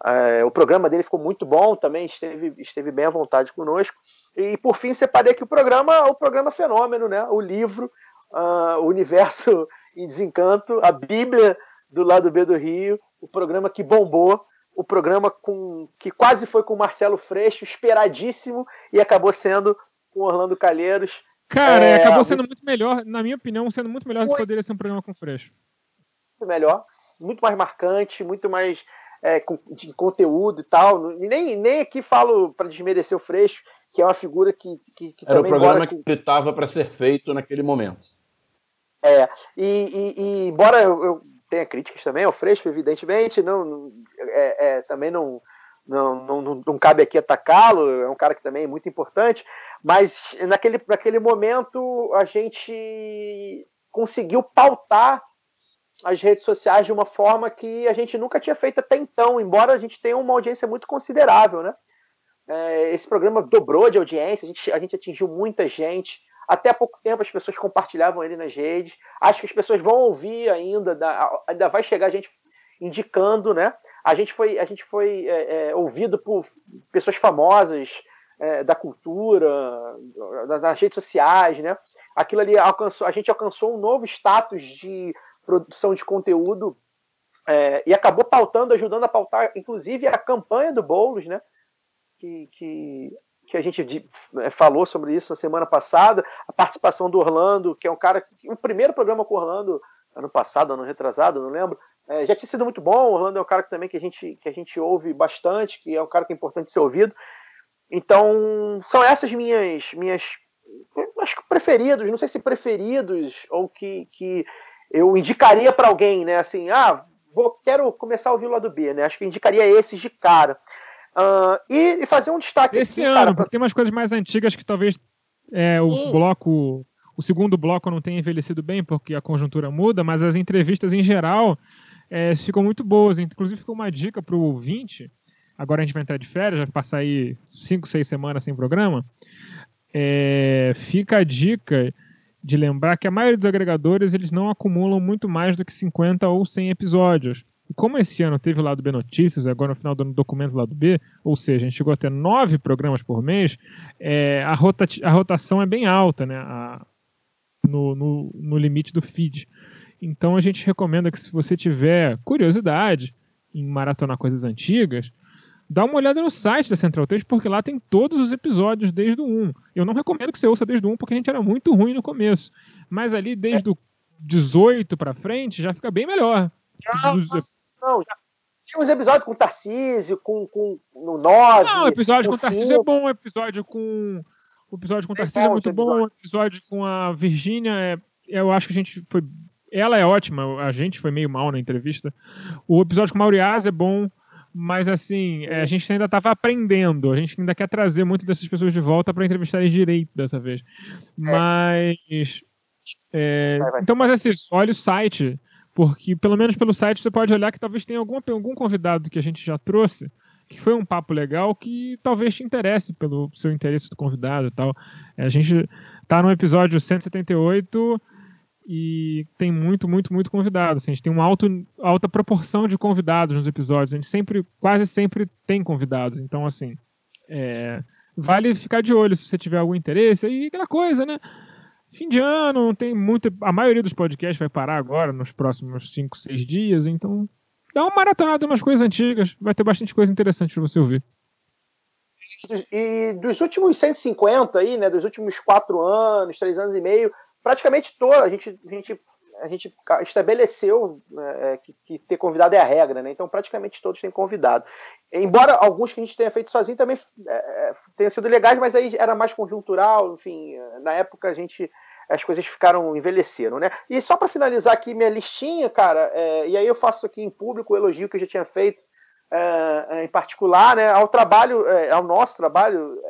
Speaker 4: É, o programa dele ficou muito bom também, esteve, esteve bem à vontade conosco. E por fim separei aqui o programa, o programa Fenômeno, né? O livro, ah, o Universo [laughs] em Desencanto, a Bíblia do lado B do Rio, o programa que bombou, o programa com que quase foi com o Marcelo Freixo, esperadíssimo, e acabou sendo com Orlando Calheiros.
Speaker 1: Cara,
Speaker 4: É,
Speaker 1: acabou sendo muito melhor, na minha opinião, sendo muito melhor do que poderia ser um programa com freixo.
Speaker 4: muito melhor, muito mais marcante, muito mais é, com- de conteúdo e tal. E nem, nem aqui falo para desmerecer o Freixo, que é uma figura que, que, que
Speaker 3: Era o
Speaker 4: também
Speaker 3: programa que estava para ser feito naquele momento.
Speaker 4: É, e, e- e embora eu, eu tenha críticas também ao Freixo, evidentemente, não, é, é, também não, não, não, não, não cabe aqui atacá-lo, é um cara que também é muito importante, mas naquele, naquele momento a gente conseguiu pautar as redes sociais de uma forma que a gente nunca tinha feito até então, embora a gente tenha uma audiência muito considerável, né? É, esse programa dobrou de audiência, a gente, a gente atingiu muita gente. Até há pouco tempo as pessoas compartilhavam ele nas redes. Acho que as pessoas vão ouvir ainda, da- ainda vai chegar a gente indicando, né? A gente foi, a gente foi é, é, ouvido por pessoas famosas é, da cultura, das redes sociais, né? Aquilo ali alcançou, a gente alcançou um novo status de produção de conteúdo é, e acabou pautando, ajudando a pautar, inclusive a campanha do Boulos, né? Que, que, que a gente é, falou sobre isso na semana passada, a participação do Orlando, que é um cara que o primeiro programa com o Orlando ano passado, ano retrasado, não lembro, é, já tinha sido muito bom. O Orlando é um cara que também que a gente que a gente ouve bastante, que é um cara que é importante ser ouvido. Então são essas minhas minhas acho que preferidos, não sei se preferidos ou que, que eu indicaria para alguém, né? Assim, ah, vou, quero começar a ouvir o lado B, né? Acho que indicaria esses de cara. Ah, e, e fazer um destaque
Speaker 1: Esse
Speaker 4: aqui,
Speaker 1: ano,
Speaker 4: cara, pra-
Speaker 1: porque tem umas coisas mais antigas que talvez é, o
Speaker 4: Sim.
Speaker 1: bloco, o segundo bloco não tenha envelhecido bem, porque a conjuntura muda, mas as entrevistas em geral é, ficam muito boas. Inclusive, ficou uma dica para o ouvinte. Agora a gente vai entrar de férias, vai passar aí cinco, seis semanas sem programa. É, fica a dica de lembrar que a maioria dos agregadores eles não acumulam muito mais do que 50 ou 100 episódios. E como esse ano teve o lado B Notícias, agora no final do ano documento lado B, ou seja, a gente chegou a ter nove programas por mês, é, a, rotati- a rotação é bem alta né, a- no, no- no limite do feed. Então a gente recomenda que se você tiver curiosidade em maratonar coisas antigas, dá uma olhada no site da Central 3, porque lá tem todos os episódios desde o 1. Eu não recomendo que você ouça desde o 1, porque a gente era muito ruim no começo. Mas ali desde o 18 pra frente já fica bem melhor. Os-
Speaker 4: Não, já tinha uns episódios com o Tarcísio, com, com no 9.
Speaker 1: Não, o episódio com o Tarcísio é bom, o episódio com. O episódio com o
Speaker 4: É
Speaker 1: Tarcísio é
Speaker 4: bom
Speaker 1: muito bom, o episódio com a Virgínia é. Eu acho que a gente foi. Ela é ótima, a gente foi meio mal na entrevista. O episódio com o Mauriás é bom. Mas assim, é, a gente ainda estava aprendendo, a gente ainda quer trazer muitas dessas pessoas de volta para entrevistar eles direito dessa vez. Mas. é,
Speaker 4: Vai, vai.
Speaker 1: então, mas assim, olha o site, porque pelo menos pelo site você pode olhar que talvez tenha alguma, algum convidado que a gente já trouxe, que foi um papo legal, que talvez te interesse pelo seu interesse do convidado e tal. É, a gente tá no episódio 178 e tem muito, muito, muito convidado. assim, a gente tem uma alto, alta proporção de convidados nos episódios. A gente sempre, quase sempre tem convidados. Então, assim, é, vale ficar de olho se você tiver algum interesse. E aquela coisa, né? Fim de ano, tem muito. A maioria dos podcasts vai parar agora, nos próximos 5, 6 dias. Então, dá uma maratonada umas coisas antigas. Vai ter bastante coisa interessante para você ouvir.
Speaker 4: E dos últimos 150 aí, né, dos últimos quatro anos, três anos e meio, praticamente todo, a gente, a gente, a gente estabeleceu né, é, que, que ter convidado é a regra, né? Então praticamente todos têm convidado. Embora alguns que a gente tenha feito sozinho também é, é, tenham sido legais, mas aí era mais conjuntural, enfim, na época a gente as coisas ficaram envelheceram, né? E só para finalizar aqui minha listinha, cara, é, e aí eu faço aqui em público o elogio que eu já tinha feito é, é, em particular, né, ao trabalho, ao nosso trabalho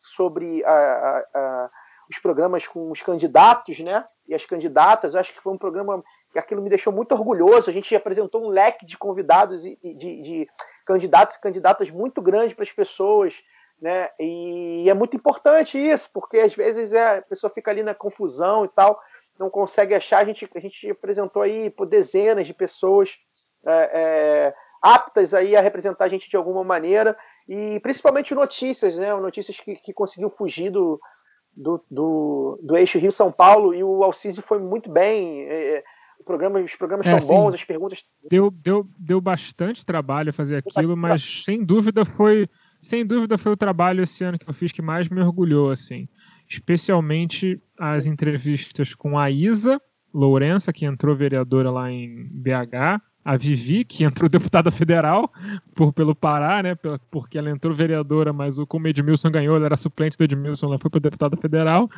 Speaker 4: sobre a, a, a, os programas com os candidatos, né, e as candidatas. Eu acho que foi um programa que aquilo me deixou muito orgulhoso. A gente apresentou um leque de convidados e de, de candidatos e candidatas muito grande para as pessoas. Né? E é muito importante isso, porque às vezes é, a pessoa fica ali na confusão e tal, não consegue achar. A gente, a gente apresentou aí por dezenas de pessoas é, é, aptas aí a representar a gente de alguma maneira, e principalmente notícias, né? Notícias que, que conseguiu fugir do, do, do, do eixo Rio-São Paulo, e o Alcise foi muito bem. é, o programa, os programas
Speaker 1: É,
Speaker 4: estão bons, as perguntas.
Speaker 1: Deu, deu, deu bastante trabalho fazer aquilo, mas sem dúvida foi. Sem dúvida foi o trabalho esse ano que eu fiz que mais me orgulhou, assim. Especialmente as entrevistas com a Isa Lourença, que entrou vereadora lá em BH, a Vivi, que entrou [laughs] deputada federal por, pelo Pará, né? Porque ela entrou vereadora, mas o, como Edmilson ganhou, ela era suplente do Edmilson, ela foi para deputada federal.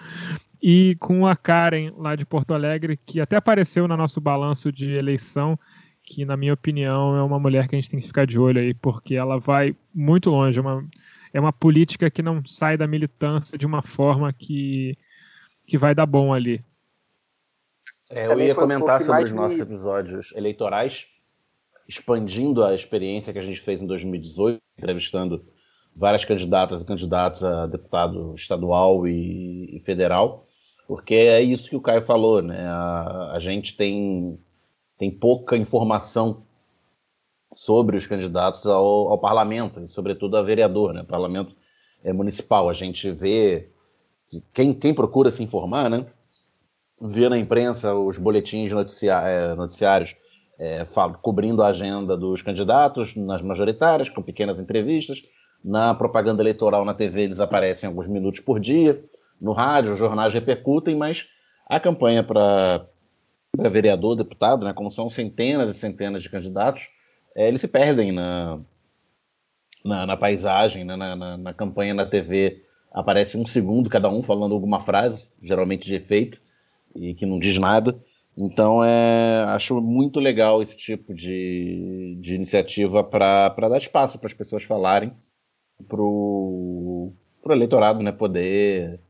Speaker 1: E com a Karen, lá de Porto Alegre, que até apareceu no nosso balanço de eleição, que, na minha opinião, é uma mulher que a gente tem que ficar de olho aí, porque ela vai muito longe. É uma, é uma política que não sai da militância de uma forma que, que vai dar bom ali.
Speaker 3: É, eu ia comentar sobre os nossos episódios eleitorais, expandindo a experiência que a gente fez em 2018, entrevistando várias candidatas e candidatos a deputado estadual e, e federal, porque é isso que o Caio falou, né? A, a gente tem, tem pouca informação sobre os candidatos ao, ao parlamento, e sobretudo a vereador, né? Parlamento é, municipal. A gente vê quem, quem procura se informar, né? vê na imprensa os boletins eh, noticiários eh, fal- cobrindo a agenda dos candidatos nas majoritárias, com pequenas entrevistas. Na propaganda eleitoral na TV eles aparecem alguns minutos por dia. No rádio, os jornais repercutem, mas a campanha para vereador, deputado, né, como são centenas e centenas de candidatos, eh, eles se perdem na, na, na paisagem, né, na, na, na campanha na TV. Aparece um segundo cada um falando alguma frase, geralmente de efeito e que não diz nada. Então, é, acho muito legal esse tipo de, de iniciativa para dar espaço para as pessoas falarem, para o eleitorado né, poder,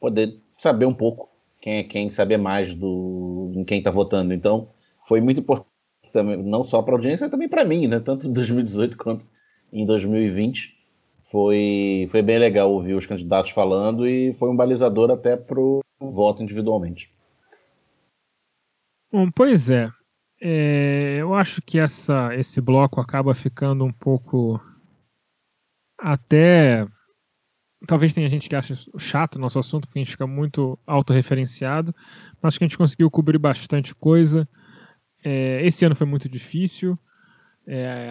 Speaker 3: poder saber um pouco quem é quem, saber mais do, em quem está votando. Então, foi muito importante, também, não só para a audiência, mas também para mim, né, tanto em 2018 quanto em 2020. Foi, foi bem legal ouvir os candidatos falando e foi um balizador até para o voto individualmente.
Speaker 1: Bom, pois é. É, eu acho que essa, esse bloco acaba ficando um pouco até. Talvez tenha gente que ache chato o nosso assunto, porque a gente fica muito autorreferenciado, mas acho que a gente conseguiu cobrir bastante coisa. É, esse ano foi muito difícil. É,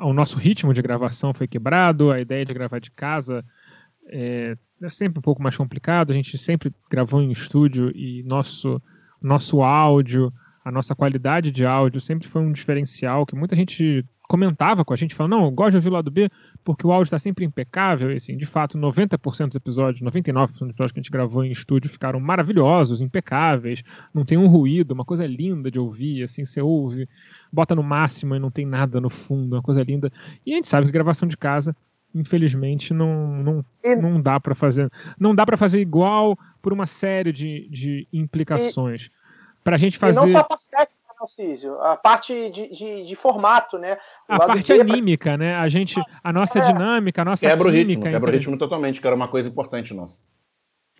Speaker 1: o nosso ritmo de gravação foi quebrado, a ideia de gravar de casa é, é sempre um pouco mais complicado. A gente sempre gravou em estúdio e nosso nosso áudio, a nossa qualidade de áudio sempre foi um diferencial que muita gente comentava com a gente, falando, não, eu gosto de ouvir o lado B porque o áudio está sempre impecável, e assim, de fato, 90% dos episódios, 99% dos episódios que a gente gravou em estúdio ficaram maravilhosos, impecáveis, não tem um ruído, uma coisa linda de ouvir, assim, você ouve, bota no máximo e não tem nada no fundo, uma coisa linda. E a gente sabe que gravação de casa, infelizmente, não, não, não dá para fazer, não dá para fazer igual por uma série de, de implicações. Pra gente fazer...
Speaker 4: E não só a parte técnica, Narciso, a parte de, de, de formato, né? O
Speaker 1: A parte
Speaker 4: B,
Speaker 1: anímica, né? A gente, a nossa
Speaker 4: É.
Speaker 1: dinâmica, a nossa
Speaker 3: Quebra o ritmo,
Speaker 1: química.
Speaker 3: quebra o
Speaker 1: entre-
Speaker 3: ritmo totalmente, que era uma coisa importante nossa.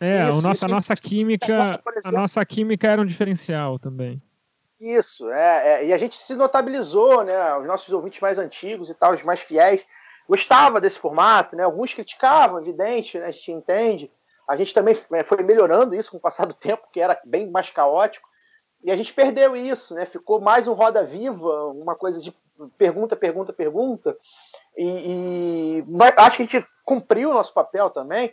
Speaker 1: É,
Speaker 4: Isso,
Speaker 1: o nosso,
Speaker 4: isso,
Speaker 1: a nossa
Speaker 4: isso.
Speaker 1: química, a nossa química era um diferencial também.
Speaker 4: Isso, é, é, e a gente se notabilizou, né? Os nossos ouvintes mais antigos e tal, os mais fiéis, gostava desse formato, né? Alguns criticavam, evidente, né? A gente entende. A gente também é, foi melhorando isso com o passar do tempo, que era bem mais caótico. E a gente perdeu isso, né? Ficou mais um roda viva, uma coisa de pergunta, pergunta, pergunta. E, e mas acho que a gente cumpriu o nosso papel também,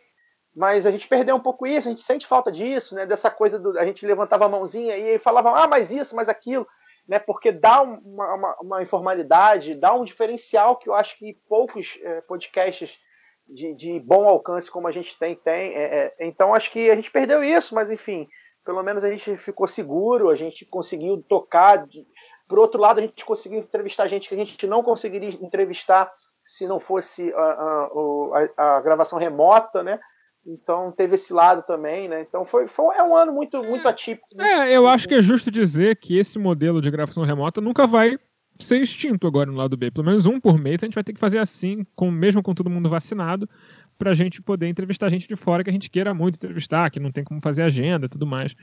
Speaker 4: mas a gente perdeu um pouco isso, a gente sente falta disso, né? Dessa coisa do, a gente levantava a mãozinha e falava, ah, mais isso, mais aquilo, né? Porque dá um- uma, uma, uma informalidade, dá um diferencial que eu acho que poucos eh, podcasts de, de bom alcance como a gente tem tem. É, é, então acho que a gente perdeu isso, mas enfim, pelo menos a gente ficou seguro, a gente conseguiu tocar. de- por outro lado, a gente conseguiu entrevistar gente que a gente não conseguiria entrevistar se não fosse a, a, a- a gravação remota, né? Então teve esse lado também, né? Então foi, foi é um ano muito muito atípico.
Speaker 1: É, eu acho que é justo dizer que esse modelo de gravação remota nunca vai ser extinto agora no lado B. Pelo menos um por mês a gente vai ter que fazer assim, com, mesmo com todo mundo vacinado, pra gente poder entrevistar gente de fora que a gente queira muito entrevistar, que não tem como fazer agenda e tudo mais.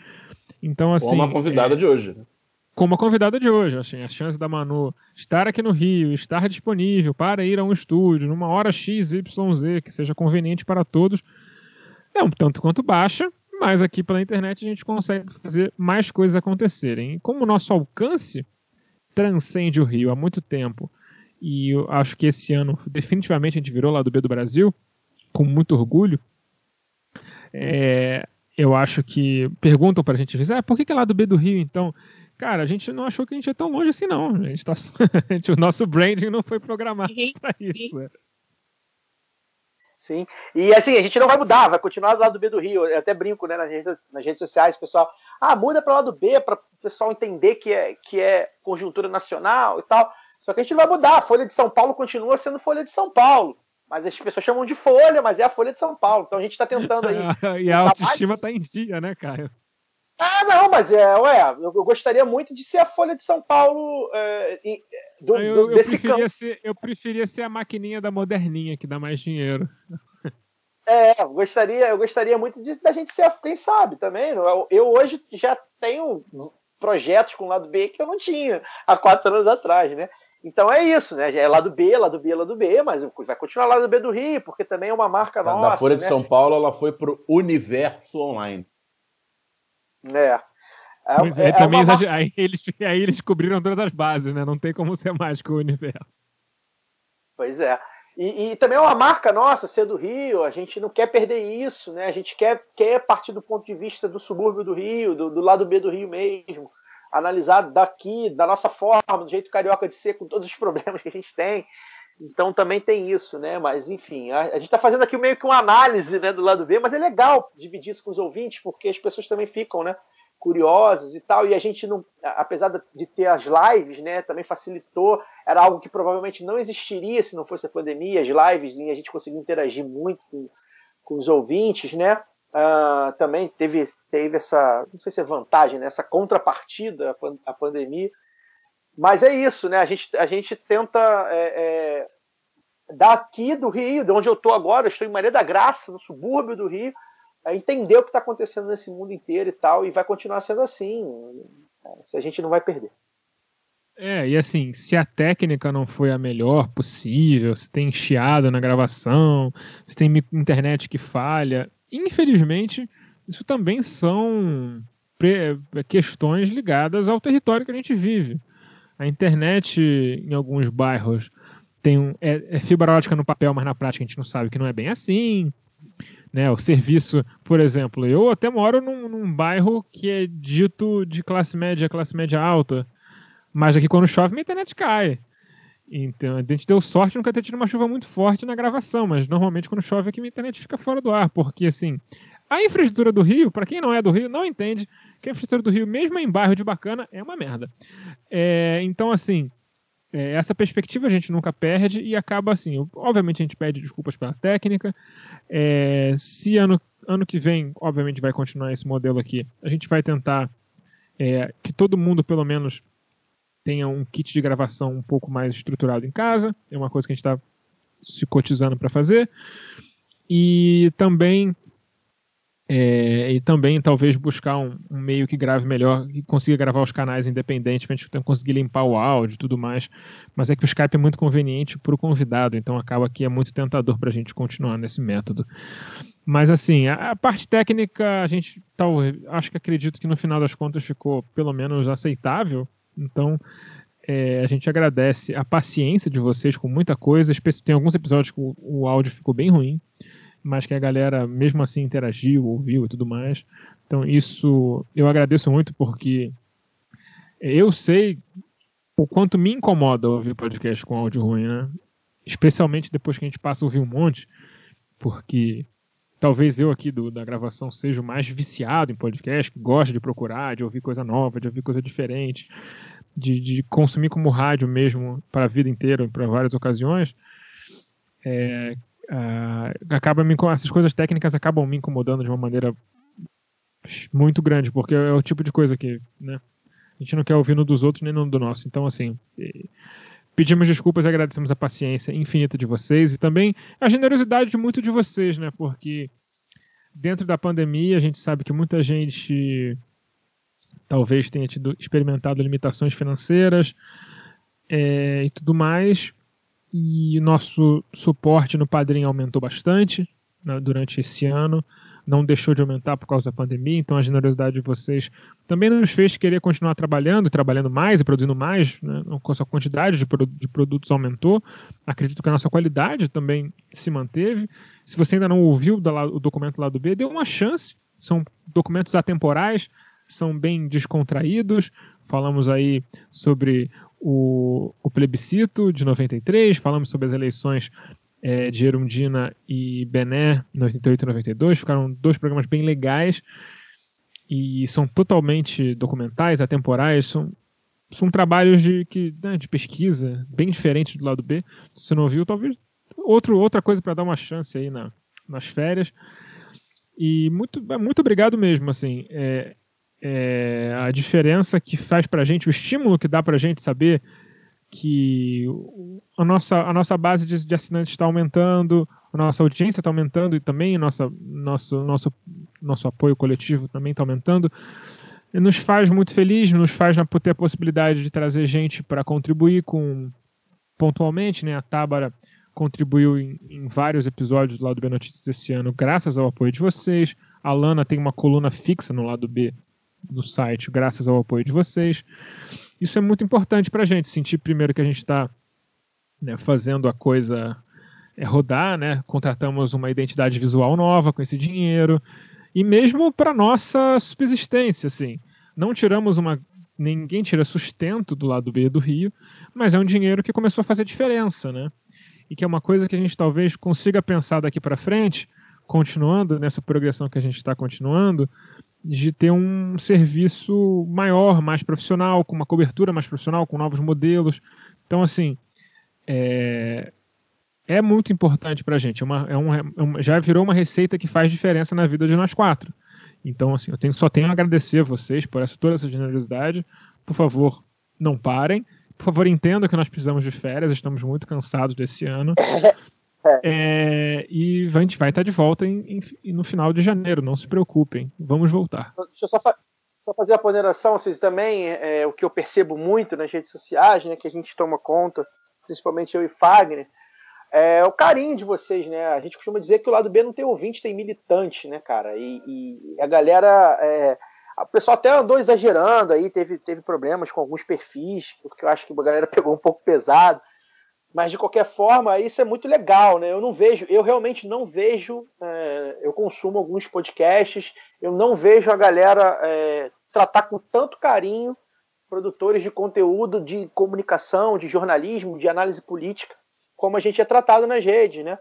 Speaker 1: Então, assim.
Speaker 3: Como a convidada
Speaker 1: é,
Speaker 3: de hoje. né?
Speaker 1: como a convidada de hoje, assim, a chance da Manu estar aqui no Rio, estar disponível para ir a um estúdio numa hora XYZ, que seja conveniente para todos, é um tanto quanto baixa, mas aqui pela internet a gente consegue fazer mais coisas acontecerem. E como o nosso alcance transcende o Rio há muito tempo, e eu acho que esse ano definitivamente a gente virou lá do B do Brasil, com muito orgulho, é, eu acho que perguntam pra gente, ah, por que, que é lá do B do Rio então? Cara, a gente não achou que a gente ia tão longe assim, não. A gente tá... [laughs] a o nosso branding não foi programado para isso.
Speaker 4: Sim. E assim, a gente não vai mudar, vai continuar do lado B do Rio. Eu até brinco, né, nas redes, nas redes sociais, pessoal. Ah, muda para o lado B, para o pessoal entender que é, que é conjuntura nacional e tal. Só que a gente não vai mudar. A Folha de São Paulo continua sendo Folha de São Paulo. Mas as pessoas chamam de Folha, mas é a Folha de São Paulo. Então a gente está tentando aí. [laughs]
Speaker 1: e a autoestima
Speaker 4: mais-
Speaker 1: tá em dia, né, Caio?
Speaker 4: Ah, não, mas é, ué, eu, eu gostaria muito de ser a Folha de São Paulo é, e- do,
Speaker 1: eu,
Speaker 4: do-
Speaker 1: eu
Speaker 4: desse
Speaker 1: preferia
Speaker 4: campo.
Speaker 1: ser, eu preferia ser a maquininha da moderninha, que dá mais dinheiro.
Speaker 4: É, eu gostaria, eu gostaria muito de, da gente ser, quem sabe também. não é? Eu, eu hoje já tenho projetos com o lado B que eu não tinha há quatro anos atrás, né? Então é isso, né? É lado B, lado B, lado B, mas vai continuar lado B do Rio, porque também é uma marca
Speaker 3: Da-
Speaker 4: nossa.
Speaker 3: da Folha de
Speaker 4: né?
Speaker 3: São Paulo, ela foi pro universo online.
Speaker 4: É. É,
Speaker 1: Pois é,
Speaker 4: é- é
Speaker 1: também
Speaker 4: uma
Speaker 1: exager- aí, eles, [laughs] aí eles cobriram todas as bases, né? Não tem como ser mais que o universo.
Speaker 4: Pois é. E, e também é uma marca nossa ser do Rio, a gente não quer perder isso, né? A gente quer, quer partir do ponto de vista do subúrbio do Rio, do, do lado B do Rio mesmo, analisar daqui, da nossa forma, do jeito carioca de ser, com todos os [laughs] problemas que a gente tem. Então também tem isso, né? Mas enfim, a, a gente está fazendo aqui meio que uma análise né, do lado B, mas é legal dividir isso com os ouvintes, porque as pessoas também ficam, né? Curiosas e tal, e a gente não, apesar de ter as lives, né, também facilitou, era algo que provavelmente não existiria se não fosse a pandemia, as lives, e a gente conseguiu interagir muito com, com os ouvintes, né? Ah, também teve, teve essa, não sei se é vantagem, né, essa contrapartida à, à pandemia. Mas é isso, né? A gente, a gente tenta é, é, daqui do Rio, de onde eu estou agora, eu estou em Maria da Graça, no subúrbio do Rio, é, entender o que está acontecendo nesse mundo inteiro e tal, e vai continuar sendo assim. Se a gente não vai perder.
Speaker 1: É, e assim, se a técnica não foi a melhor possível, se tem chiado na gravação, se tem internet que falha, infelizmente, isso também são pre- questões ligadas ao território que a gente vive. A internet, em alguns bairros, tem um, é, é fibra ótica no papel, mas na prática a gente não sabe que não é bem assim. Né, o serviço, por exemplo, eu até moro num, num bairro que é dito de classe média, classe média alta, mas aqui quando chove minha internet cai. Então, a gente deu sorte nunca ter tido uma chuva muito forte na gravação, mas normalmente quando chove aqui minha internet fica fora do ar, porque assim, a infraestrutura do Rio, para quem não é do Rio, não entende que a infraestrutura do Rio, mesmo em bairro de bacana, é uma merda. É, então, assim, é, essa perspectiva a gente nunca perde e acaba assim. Obviamente a gente pede desculpas pela técnica. É, se ano, ano que vem, obviamente, vai continuar esse modelo aqui, a gente vai tentar é, que todo mundo, pelo menos, tenha um kit de gravação um pouco mais estruturado em casa. É uma coisa que a gente está se cotizando para fazer. E também é, e também talvez buscar um, um, meio que grave melhor, que consiga gravar os canais independentes para a gente conseguir limpar o áudio e tudo mais. Mas é que o Skype é muito conveniente para o convidado, então acaba que é muito tentador para a gente continuar nesse método. Mas assim, a, a, parte técnica, a gente tal, acho que acredito que no final das contas ficou pelo menos aceitável. Então é, a gente agradece a paciência de vocês com muita coisa. Tem alguns episódios que o, o áudio ficou bem ruim mas que a galera mesmo assim interagiu, ouviu e tudo mais. Então isso eu agradeço muito porque eu sei o quanto me incomoda ouvir podcast com áudio ruim, né? Especialmente depois que a gente passa a ouvir um monte, porque talvez eu aqui do, da gravação seja o mais viciado em podcast, que gosta de procurar, de ouvir coisa nova, de ouvir coisa diferente, de, de consumir como rádio mesmo para a vida inteira, para várias ocasiões. É, uh, acaba me, essas coisas técnicas acabam me incomodando de uma maneira muito grande, porque é o tipo de coisa que, né, a gente não quer ouvir no dos outros nem no do nosso. Então, assim, pedimos desculpas e agradecemos a paciência infinita de vocês e também a generosidade de muito de vocês, né, porque dentro da pandemia a gente sabe que muita gente talvez tenha tido experimentado limitações financeiras é, e tudo mais e nosso suporte no Padrim aumentou bastante né, durante esse ano, não deixou de aumentar por causa da pandemia, então a generosidade de vocês também nos fez querer continuar trabalhando, trabalhando mais e produzindo mais, né, a quantidade de, de produtos aumentou, acredito que a nossa qualidade também se manteve. Se você ainda não ouviu o documento lá do B, dê uma chance, são documentos atemporais, são bem descontraídos. Falamos aí sobre o, o plebiscito de 93, falamos sobre as eleições é, de Erundina e Bené no 88 e 92, ficaram dois programas bem legais e são totalmente documentais, atemporais, são, são trabalhos de, que, né, de pesquisa bem diferentes do lado B. Se você não ouviu, talvez outro, outra coisa para dar uma chance aí na, nas férias. E muito, muito obrigado mesmo, assim. É, é, a diferença que faz para a gente, o estímulo que dá para a gente saber que a nossa, a nossa base de, de assinantes está aumentando, a nossa audiência está aumentando e também nossa, nosso, nosso, nosso apoio coletivo também está aumentando. Nos faz muito feliz, nos faz ter a possibilidade de trazer gente para contribuir com pontualmente, né? A Tábara contribuiu em, em, vários episódios do lado B Notícias esse ano, graças ao apoio de vocês. A Lana tem uma coluna fixa no lado B do site, graças ao apoio de vocês. Isso é muito importante para a gente, sentir primeiro que a gente está né, fazendo a coisa é, rodar, né? contratamos uma identidade visual nova com esse dinheiro, e mesmo para nossa subsistência, assim, não tiramos uma. Ninguém tira sustento do lado B do Rio, mas é um dinheiro que começou a fazer diferença, né? E que é uma coisa que a gente talvez consiga pensar daqui para frente, continuando nessa progressão que a gente está continuando, de ter um serviço maior, mais profissional, com uma cobertura mais profissional, com novos modelos. Então, assim, é, é muito importante para a gente. É uma, é um, é um, já virou uma receita que faz diferença na vida de nós quatro. Então, assim, eu tenho, só tenho a agradecer a vocês por essa, toda essa generosidade. Por favor, não parem. Por favor, entendam que nós precisamos de férias, estamos muito cansados desse ano. [laughs] É. É, e a gente vai estar de volta em, em, no final de janeiro, não se preocupem, vamos voltar.
Speaker 4: Deixa eu só, fa só fazer a ponderação, vocês também, é, o que eu percebo muito nas redes sociais, né, que a gente toma conta, principalmente eu e Fagner, é o carinho de vocês, né? A gente costuma dizer que o lado B não tem ouvinte, tem militante, né, cara? E, e a galera. É, o pessoal até andou exagerando aí, teve, teve problemas com alguns perfis, porque eu acho que a galera [laughs] pegou um pouco pesado. Mas de qualquer forma, isso é muito legal, né? Eu não vejo, eu realmente não vejo. É, eu consumo alguns podcasts, eu não vejo a galera é, tratar com tanto carinho produtores de conteúdo de comunicação, de jornalismo, de análise política, como a gente é tratado nas redes, né?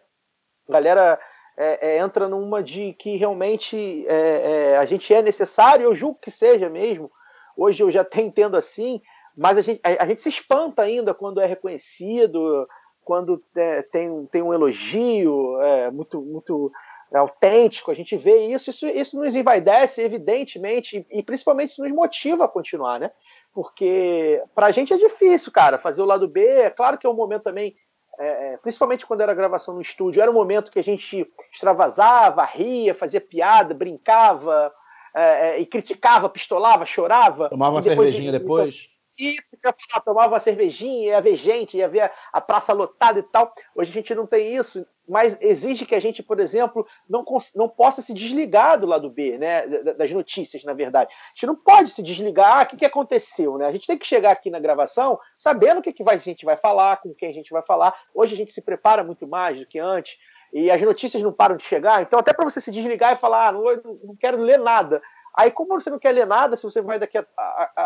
Speaker 4: A galera é, é, entra numa de que realmente é, é, a gente é necessário, eu julgo que seja mesmo. Hoje eu já até entendo assim, mas a gente, a, a gente se espanta ainda quando é reconhecido, quando é, tem, tem um elogio é, muito, muito autêntico, a gente vê isso, isso, isso nos envaidece, evidentemente, e, e principalmente isso nos motiva a continuar, né? Porque para a gente é difícil, cara, fazer o lado B. É claro que é um momento também, é, principalmente quando era gravação no estúdio, era um momento que a gente extravasava, ria, fazia piada, brincava, é, e criticava, pistolava, chorava.
Speaker 3: Tomava uma cervejinha depois.
Speaker 4: Isso, que eu tomava uma cervejinha, ia ver gente, ia ver a praça lotada e tal. Hoje a gente não tem isso, mas exige que a gente, por exemplo, não, não possa se desligar do lado B, né? Das notícias, na verdade. A gente não pode se desligar. Ah, o que, que aconteceu, né? A gente tem que chegar aqui na gravação sabendo o que, que vai, a gente vai falar, com quem a gente vai falar. Hoje a gente se prepara muito mais do que antes. E as notícias não param de chegar, então até para você se desligar e falar, ah, não, não quero ler nada, Aí, como você não quer ler nada, se você vai daqui a, a, a,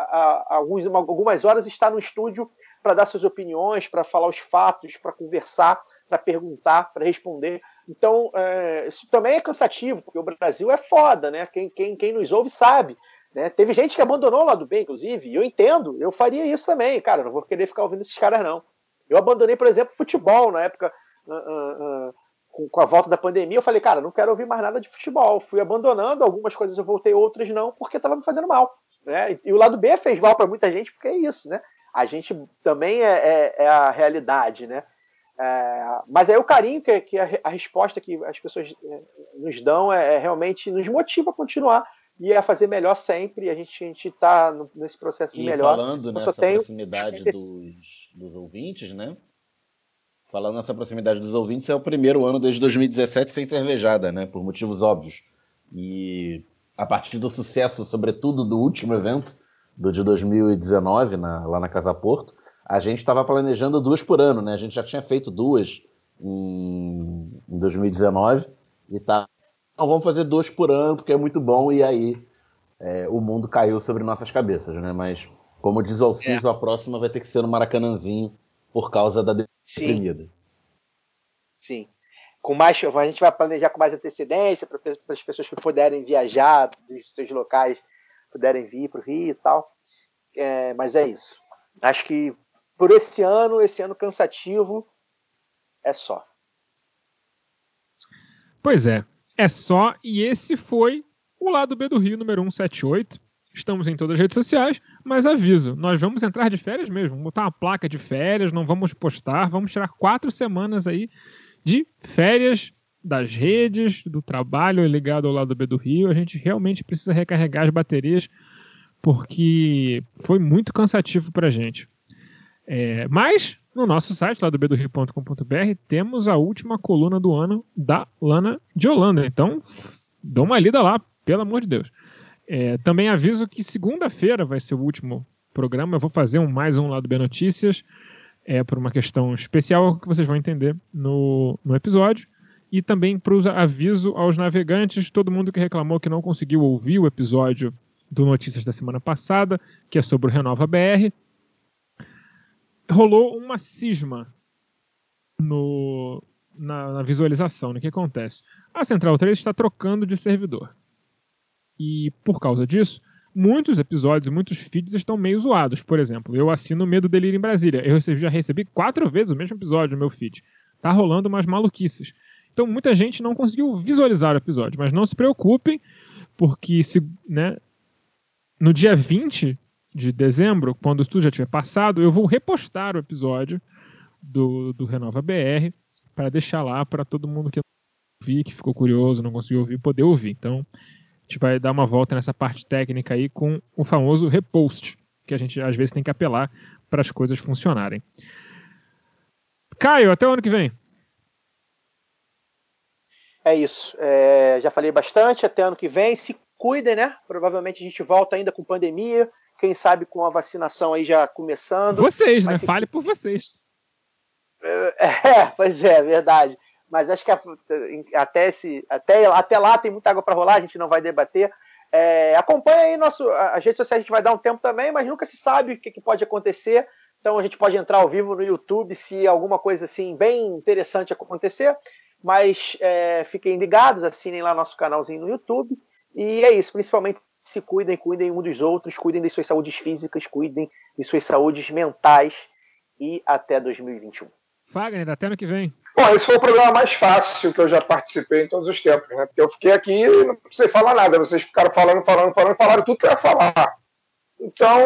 Speaker 4: a alguns, algumas horas estar no estúdio para dar suas opiniões, para falar os fatos, para conversar, para perguntar, para responder. Então, é, isso também é cansativo, porque o Brasil é foda, né? Quem, quem, quem nos ouve sabe. Né? Teve gente que abandonou o lado B, inclusive, e eu entendo, eu faria isso também. Cara, não vou querer ficar ouvindo esses caras, não. Eu abandonei, por exemplo, futebol na época. Uh, uh, uh, com, com, a volta da pandemia, eu falei, cara, não quero ouvir mais nada de futebol. Fui abandonando, algumas coisas eu voltei, outras não, porque estava me fazendo mal. Né? E, e, o lado B fez mal para muita gente, porque é isso, né? A gente também é, é, é a realidade, né? É, mas aí o carinho que, que a, a, resposta que as pessoas é, nos dão é, é, realmente nos motiva a continuar e a fazer melhor sempre. E a gente está nesse processo de
Speaker 3: e
Speaker 4: melhor.
Speaker 3: falando nessa tenho... proximidade dos, dos ouvintes, né? Falando nessa proximidade dos ouvintes, é o primeiro ano desde 2017 sem cervejada, né? Por motivos óbvios. E a partir do sucesso, sobretudo do último evento, do de 2019, na, lá na Casa Porto, a gente estava planejando duas por ano, né? A gente já tinha feito duas em, em 2019 e tá. Então vamos fazer duas por ano, porque é muito bom, e aí é, o mundo caiu sobre nossas cabeças, né? Mas, como diz o Alciso, é. a próxima vai ter que ser no Maracanãzinho por causa da
Speaker 4: Sim. Sim. Com mais, a gente vai planejar com mais antecedência para as pessoas que puderem viajar dos seus locais, puderem vir para o Rio e tal. É, mas é isso. Acho que por esse ano, esse ano cansativo, é só.
Speaker 1: Pois é, é só. E esse foi o lado B do Rio número 178. Estamos em todas as redes sociais, mas aviso, nós vamos entrar de férias mesmo, vamos botar uma placa de férias, não vamos postar, vamos tirar quatro semanas aí de férias das redes, do trabalho ligado ao lado B do Rio. A gente realmente precisa recarregar as baterias porque foi muito cansativo para a gente. É, mas no nosso site, lá do temos a última coluna do ano da Lana de Holanda. Então, dá uma lida lá, pelo amor de Deus. É, também aviso que segunda-feira vai ser o último programa. Eu vou fazer um mais um lado B Notícias, é, por uma questão especial que vocês vão entender no, no episódio. E também para aviso aos navegantes, todo mundo que reclamou que não conseguiu ouvir o episódio do Notícias da semana passada, que é sobre o Renova BR. Rolou uma cisma no, na, na visualização. Né? O que acontece? A Central 3 está trocando de servidor. E por causa disso, muitos episódios, muitos feeds estão meio zoados. Por exemplo, eu assino Medo Delírio em Brasília. Eu já recebi quatro vezes o mesmo episódio no meu feed. Tá rolando umas maluquices. Então muita gente não conseguiu visualizar o episódio, mas não se preocupem, porque se, né, no dia 20 de dezembro, quando tudo já tiver passado, eu vou repostar o episódio do, do Renova BR para deixar lá para todo mundo que ouvir, que ficou curioso, não conseguiu ouvir, poder ouvir. Então, a gente vai dar uma volta nessa parte técnica aí com o famoso repost, que a gente às vezes tem que apelar para as coisas funcionarem. Caio, até o ano que vem.
Speaker 4: É isso. É, já falei bastante. Até ano que vem. Se cuidem, né? Provavelmente a gente volta ainda com pandemia. Quem sabe com a vacinação aí já começando.
Speaker 1: Vocês, né? Se... Fale por vocês. [laughs]
Speaker 4: É, pois é, verdade mas acho que até, esse, até, até lá tem muita água para rolar, a gente não vai debater. É, acompanha aí nosso, as redes sociais, a gente vai dar um tempo também, mas nunca se sabe o que, que pode acontecer. Então a gente pode entrar ao vivo no YouTube se alguma coisa assim bem interessante acontecer. Mas é, fiquem ligados, assinem lá nosso canalzinho no YouTube. E é isso, principalmente se cuidem, cuidem um dos outros, cuidem de suas saúdes físicas, cuidem de suas saúdes mentais e até 2021.
Speaker 1: Fagner, até ano que vem.
Speaker 2: Bom, esse foi o programa mais fácil que eu já participei em todos os tempos, né? Porque eu fiquei aqui e não precisei falar nada. Vocês ficaram falando, falando, falando, falaram tudo que eu ia falar. Então,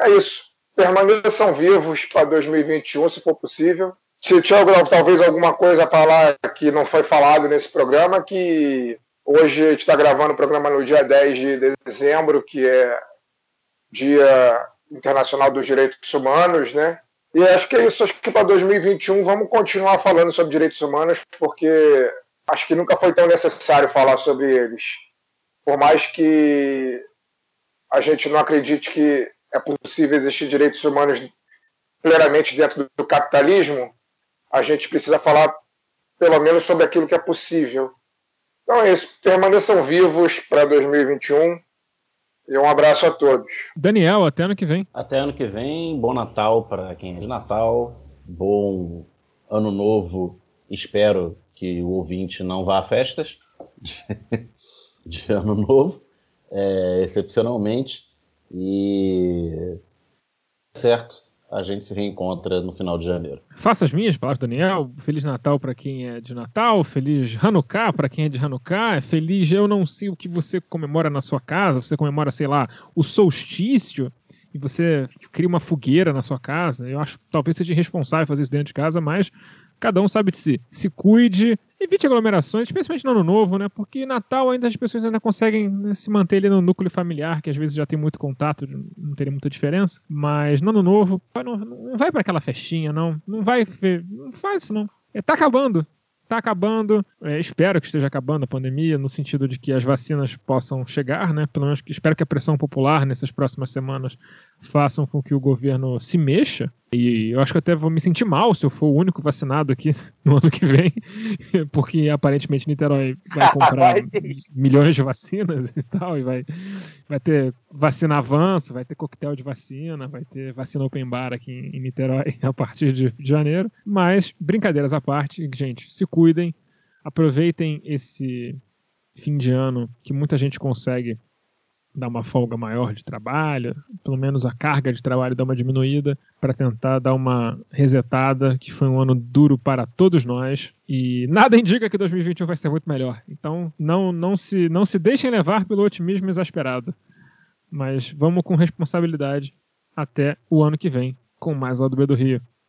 Speaker 2: é isso. Permaneçam vivos para 2021, se for possível. Se tiver talvez alguma coisa a falar que não foi falado nesse programa, que hoje a gente está gravando o programa no dia 10 de dezembro, que é Dia Internacional dos Direitos Humanos, né? E acho que é isso. Acho que para 2021 vamos continuar falando sobre direitos humanos, porque acho que nunca foi tão necessário falar sobre eles. Por mais que a gente não acredite que é possível existir direitos humanos plenamente dentro do capitalismo, a gente precisa falar pelo menos sobre aquilo que é possível. Então é isso. Permaneçam vivos para 2021. E um abraço a todos.
Speaker 1: Daniel, até ano que vem.
Speaker 3: Até ano que vem. Bom Natal para quem é de Natal. Bom Ano Novo. Espero que o ouvinte não vá a festas de, [laughs] de Ano Novo, é, excepcionalmente. E certo a gente se reencontra no final de janeiro.
Speaker 1: Faça as minhas palavras, Daniel. Feliz Natal para quem é de Natal, feliz Hanukkah para quem é de Hanukkah, feliz eu não sei o que você comemora na sua casa, você comemora, sei lá, o solstício e você cria uma fogueira na sua casa. Eu acho que talvez seja irresponsável fazer isso dentro de casa, mas cada um sabe de si. Se cuide, evite aglomerações, especialmente no ano novo, né? Porque Natal ainda as pessoas ainda conseguem né, se manter ali no núcleo familiar, que às vezes já tem muito contato, não teria muita diferença. Mas no ano novo, não, não vai para aquela festinha, não. Não vai, não faz isso não. É, tá acabando está acabando. É, espero que esteja acabando a pandemia, no sentido de que as vacinas possam chegar, né? Pelo menos espero que a pressão popular nessas próximas semanas façam com que o governo se mexa. E eu acho que até vou me sentir mal se eu for o único vacinado aqui [laughs] no ano que vem, [laughs] porque aparentemente Niterói vai [laughs] comprar milhões de vacinas e tal, e vai, vai ter vacina avanço, vai ter coquetel de vacina, vai ter vacina open bar aqui em Niterói a partir de, de janeiro. Mas, brincadeiras à parte, gente, se cuidem, aproveitem esse fim de ano que muita gente consegue dar uma folga maior de trabalho, pelo menos a carga de trabalho dar uma diminuída, para tentar dar uma resetada, que foi um ano duro para todos nós. E nada indica que 2021 vai ser muito melhor. Então não, não, se, não se deixem levar pelo otimismo exasperado. Mas vamos com responsabilidade até o ano que vem, com mais Lado B do Rio.